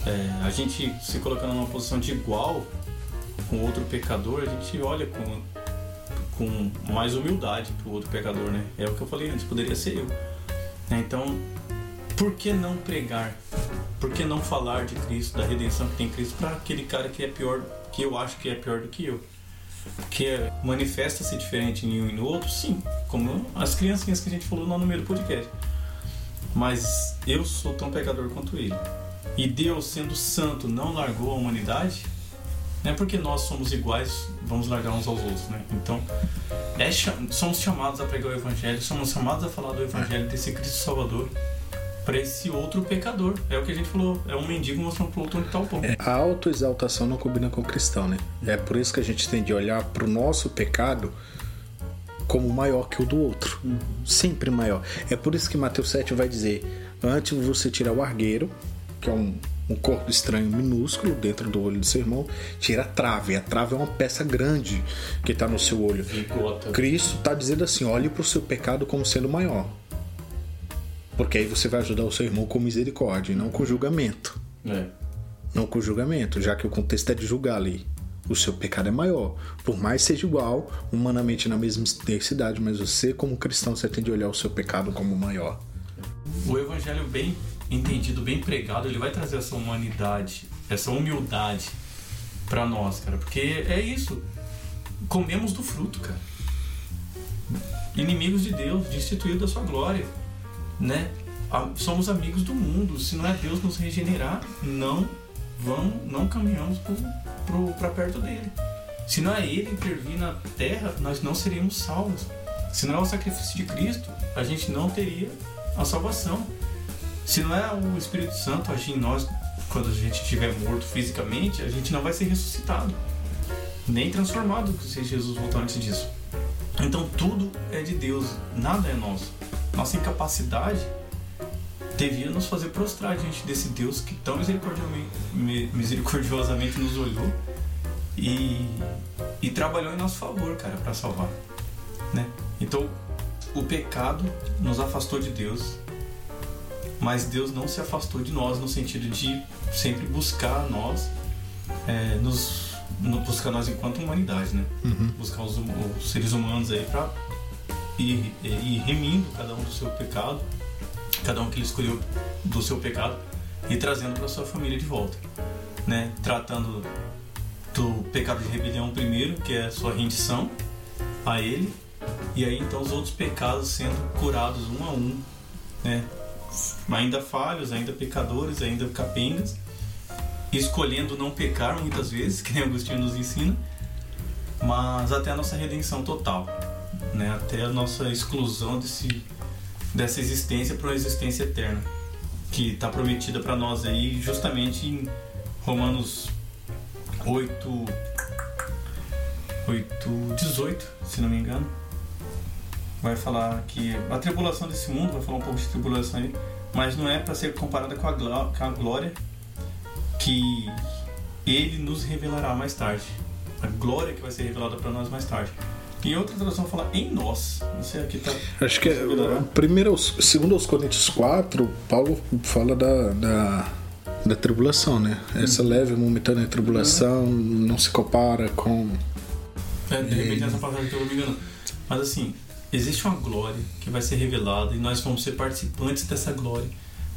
S1: é, a gente se colocando numa posição de igual com outro pecador, a gente olha com, com mais humildade pro outro pecador, né? É o que eu falei antes, poderia ser eu. Né? Então, por que não pregar? Por que não falar de Cristo, da redenção que tem Cristo, para aquele cara que é pior, que eu acho que é pior do que eu? Que manifesta-se diferente em um e no outro, sim, como as criancinhas que a gente falou no número do podcast mas eu sou tão pecador quanto ele. E Deus, sendo santo, não largou a humanidade, não é porque nós somos iguais, vamos largar uns aos outros, né? Então, é, somos chamados a pregar o Evangelho, somos chamados a falar do Evangelho desse Cristo Salvador para esse outro pecador. É o que a gente falou, é um mendigo mostrando pro outro onde tá o pão.
S2: É, a autoexaltação não combina com o cristão, né? É por isso que a gente tem de olhar pro nosso pecado como maior que o do outro. Uhum. Sempre maior. É por isso que Mateus 7 vai dizer: antes você tirar o argueiro, que é um, um corpo estranho minúsculo dentro do olho do seu irmão, tira a trave. A trave é uma peça grande que está no seu olho. Cristo está dizendo assim: olhe para o seu pecado como sendo maior. Porque aí você vai ajudar o seu irmão com misericórdia não com julgamento. É. Não com julgamento, já que o contexto é de julgar ali o seu pecado é maior. Por mais seja igual, humanamente na mesma intensidade, mas você, como cristão, você tem de olhar o seu pecado como maior.
S1: O evangelho bem entendido, bem pregado, ele vai trazer essa humanidade, essa humildade para nós, cara, porque é isso. Comemos do fruto, cara. Inimigos de Deus, destituídos da sua glória, né? Somos amigos do mundo. Se não é Deus nos regenerar, não vamos, não caminhamos para perto dele. Se não é ele intervir na terra, nós não seríamos salvos. Se não é o sacrifício de Cristo, a gente não teria a salvação. Se não é o Espírito Santo agir em nós quando a gente estiver morto fisicamente, a gente não vai ser ressuscitado, nem transformado se Jesus voltar antes disso. Então tudo é de Deus, nada é nosso. Nossa incapacidade devia nos fazer prostrar diante desse Deus que tão misericordiosamente nos olhou e, e trabalhou em nosso favor, cara, para salvar, né? Então, o pecado nos afastou de Deus, mas Deus não se afastou de nós no sentido de sempre buscar nós, é, nos buscar nós enquanto humanidade, né? Uhum. Buscar os, os, seres humanos aí para ir, ir remindo cada um do seu pecado cada um que ele escolheu do seu pecado e trazendo para sua família de volta, né? Tratando do pecado de rebelião primeiro, que é a sua rendição a ele, e aí então os outros pecados sendo curados um a um, né? Ainda falhos, ainda pecadores, ainda capengas, escolhendo não pecar muitas vezes, [laughs] que nem Agostinho nos ensina, mas até a nossa redenção total, né? Até a nossa exclusão desse dessa existência para uma existência eterna, que está prometida para nós aí justamente em Romanos 8, 8, 18, se não me engano. vai falar que a tribulação desse mundo, vai falar um pouco de tribulação aí, mas não é para ser comparada com a, com a glória que ele nos revelará mais tarde. A glória que vai ser revelada para nós mais tarde. Em outra tradução fala em nós. Não sei aqui tá.
S2: Acho que é, primeiro, segundo aos Coríntios 4, Paulo fala da, da, da tribulação, né? Essa hum. leve momentânea tribulação hum. não se compara com.
S1: É, de repente essa passagem que eu me engano. Mas assim, existe uma glória que vai ser revelada e nós vamos ser participantes dessa glória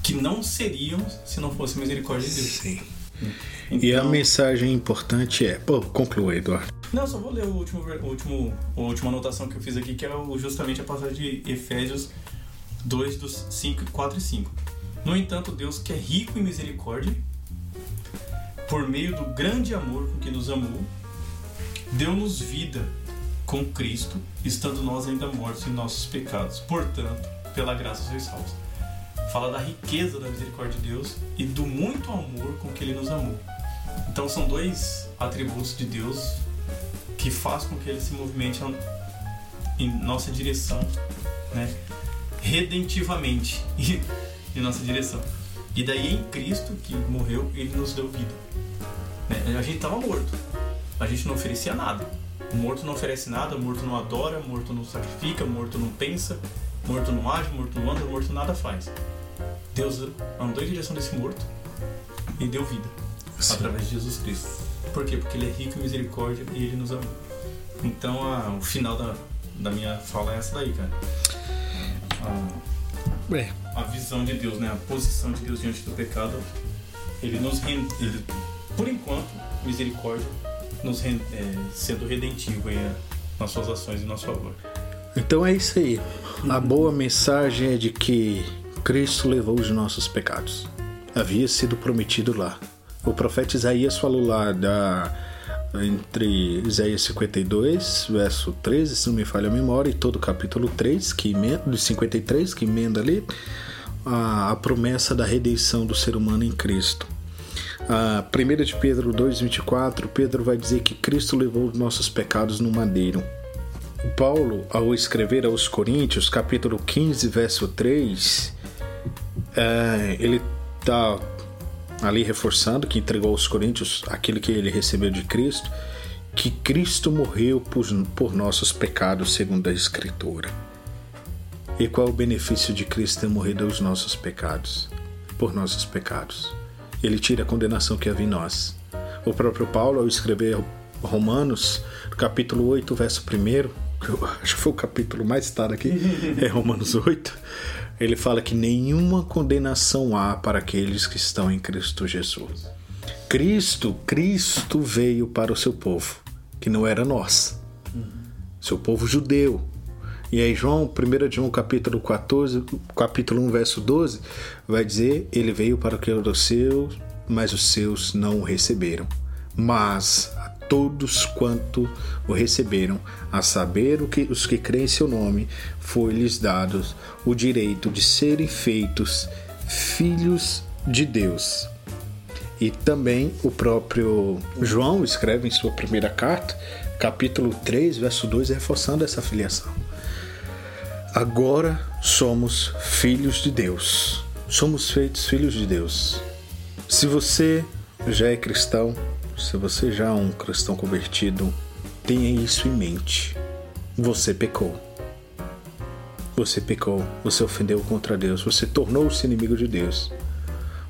S1: que não seríamos se não fosse a misericórdia de Deus.
S2: Sim. Então, e a mensagem importante é. Pô, conclua, Eduardo.
S1: Não, só vou ler o último, o último, a última anotação que eu fiz aqui, que é justamente a passagem de Efésios 2, dos 5, 4 e 5. No entanto, Deus, que é rico em misericórdia, por meio do grande amor com que nos amou, deu-nos vida com Cristo, estando nós ainda mortos em nossos pecados. Portanto, pela graça sois salvos. Fala da riqueza da misericórdia de Deus e do muito amor com que Ele nos amou. Então são dois atributos de Deus que faz com que ele se movimente em nossa direção, né? redentivamente [laughs] em nossa direção. E daí em Cristo que morreu, ele nos deu vida. Né? A gente estava morto, a gente não oferecia nada. O morto não oferece nada, o morto não adora, o morto não sacrifica, o morto não pensa, morto não age, morto não anda, morto nada faz. Deus andou em direção desse morto e deu vida Sim. através de Jesus Cristo. Por quê? Porque ele é rico em misericórdia e ele nos amou. Então a, o final da, da minha fala é essa daí, cara. A, é. a visão de Deus, né? A posição de Deus diante do pecado. Ele nos rende, ele, por enquanto, misericórdia, nos rende, é, sendo redentivo aí, é, nas suas ações em nosso favor.
S2: Então é isso aí. A boa mensagem é de que Cristo levou os nossos pecados. Havia sido prometido lá. O profeta Isaías falou lá da entre Isaías 52, verso 13, se não me falha a memória, e todo o capítulo 3, que emenda, de 53, que emenda ali a, a promessa da redenção do ser humano em Cristo. A 1 de Pedro 2,24, Pedro vai dizer que Cristo levou os nossos pecados no madeiro. Paulo, ao escrever aos Coríntios, capítulo 15, verso 3, é, ele está ali reforçando que entregou aos Coríntios aquilo que ele recebeu de Cristo, que Cristo morreu por, por nossos pecados, segundo a Escritura. E qual é o benefício de Cristo ter morrido aos nossos pecados? Por nossos pecados. Ele tira a condenação que havia em nós. O próprio Paulo, ao escrever Romanos, capítulo 8, verso 1, que eu acho que foi o capítulo mais citado aqui, é Romanos 8, ele fala que nenhuma condenação há para aqueles que estão em Cristo Jesus. Cristo, Cristo veio para o seu povo, que não era nós, seu povo judeu. E aí João, 1 João capítulo 14, capítulo 1, verso 12, vai dizer, ele veio para o que era dos seus, mas os seus não o receberam. Mas todos quanto o receberam, a saber o que os que creem em seu nome, foi-lhes dado o direito de serem feitos filhos de Deus. E também o próprio João escreve em sua primeira carta, capítulo 3, verso 2, reforçando essa filiação. Agora somos filhos de Deus. Somos feitos filhos de Deus. Se você já é cristão, se você já é um cristão convertido, tenha isso em mente. Você pecou. Você pecou, você ofendeu contra Deus, você tornou-se inimigo de Deus.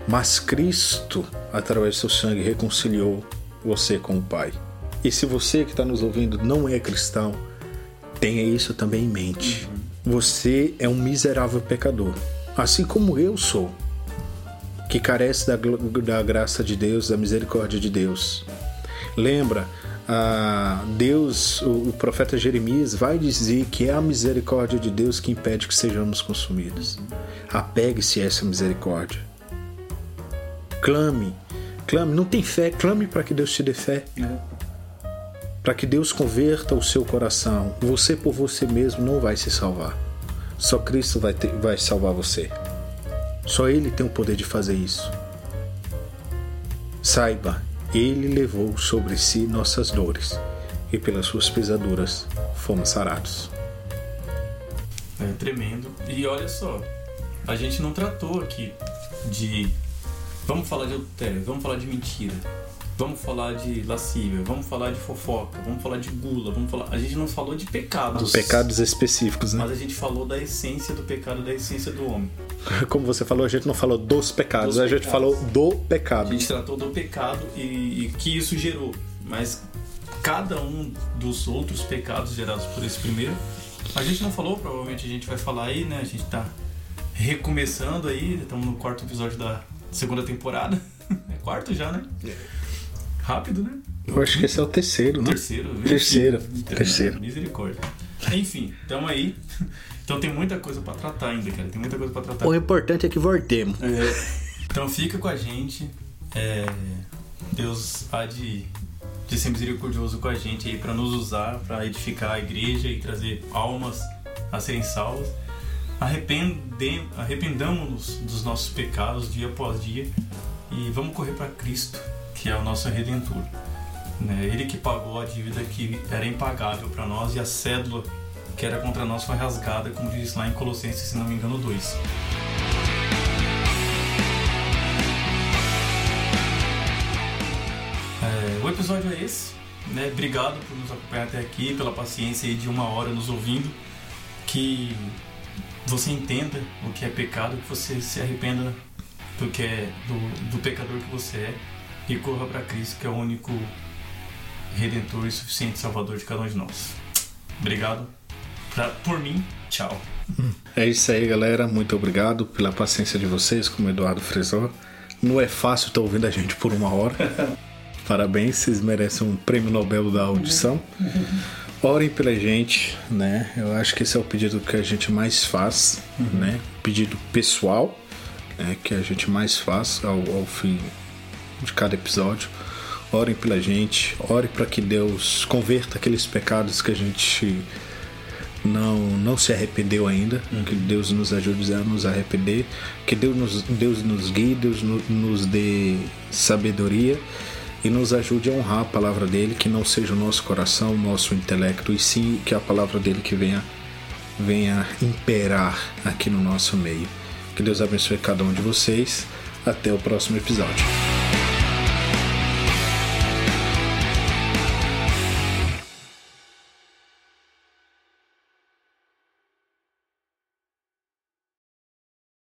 S2: Mas Cristo, através do seu sangue, reconciliou você com o Pai. E se você que está nos ouvindo não é cristão, tenha isso também em mente. Você é um miserável pecador, assim como eu sou que carece da, da graça de Deus, da misericórdia de Deus. Lembra, ah, Deus, o, profeta Jeremias vai dizer que é a misericórdia de Deus que impede que sejamos consumidos. Apegue-se a essa misericórdia. Clame, clame, não tem fé, clame para que Deus te dê fé. Para que Deus converta o seu coração. Você por você mesmo não vai se salvar. Só Cristo vai, ter, vai salvar você. Só Ele tem o poder de fazer isso. Saiba, Ele levou sobre si nossas dores e pelas suas pesaduras fomos sarados.
S1: É tremendo. E olha só, a gente não tratou aqui de. Vamos falar de adultério, vamos falar de mentira, vamos falar de lascívia, vamos falar de fofoca, vamos falar de gula, vamos falar. A gente não falou de pecados.
S2: Pecados específicos, né?
S1: Mas a gente falou da essência do pecado, da essência do homem. [laughs]
S2: Como você falou, a gente não falou dos pecados,
S1: Dos
S2: a gente
S1: pecados.
S2: falou do
S1: A
S2: pecado.
S1: gente tratou do pecado e, e que isso gerou. Mas cada um dos outros pecados gerados por esse primeiro, a gente não falou, provavelmente a gente vai falar aí, né? A gente tá recomeçando aí, estamos no quarto episódio da segunda temporada. [laughs] É quarto já, né? Rápido, né?
S2: Eu acho que esse é o terceiro, né?
S1: Terceiro.
S2: Terceiro,
S1: Então,
S2: terceiro.
S1: Misericórdia. Enfim, tamo aí. Então tem muita coisa pra tratar ainda, cara. Tem muita coisa pra tratar.
S2: O importante é que voltemos.
S1: Então fica com a gente. É, Deus há de, de ser misericordioso com a gente aí para nos usar, para edificar a igreja e trazer almas a serem salvas. Arrependem, arrependamos-nos dos nossos pecados dia após dia e vamos correr para Cristo, que é o nosso Redentor. Né? Ele que pagou a dívida que era impagável para nós e a cédula que era contra nós foi rasgada, como diz lá em Colossenses, se não me engano, 2. É, o episódio é esse. Né? Obrigado por nos acompanhar até aqui, pela paciência de uma hora nos ouvindo. Que você entenda o que é pecado, que você se arrependa do que é do, do pecador que você é e corra para Cristo, que é o único redentor e suficiente salvador de cada um de nós. Obrigado pra- por mim. Tchau.
S2: É isso aí, galera. Muito obrigado pela paciência de vocês, como Eduardo frisou. Não é fácil estar ouvindo a gente por uma hora. [laughs] Parabéns, vocês merecem um prêmio Nobel da audição. Orem pela gente, né? Eu acho que esse é o pedido que a gente mais faz, né? Pedido pessoal, né? Que a gente mais faz ao, ao fim de cada episódio. Orem pela gente, ore para que Deus converta aqueles pecados que a gente não, não se arrependeu ainda. Que Deus nos ajude a nos arrepender. Que Deus nos, Deus nos guie, Deus no- nos dê sabedoria e nos ajude a honrar a palavra dele. Que não seja o nosso coração, o nosso intelecto, e sim que a palavra dele que venha, venha imperar aqui no nosso meio. Que Deus abençoe cada um de vocês. Até o próximo episódio.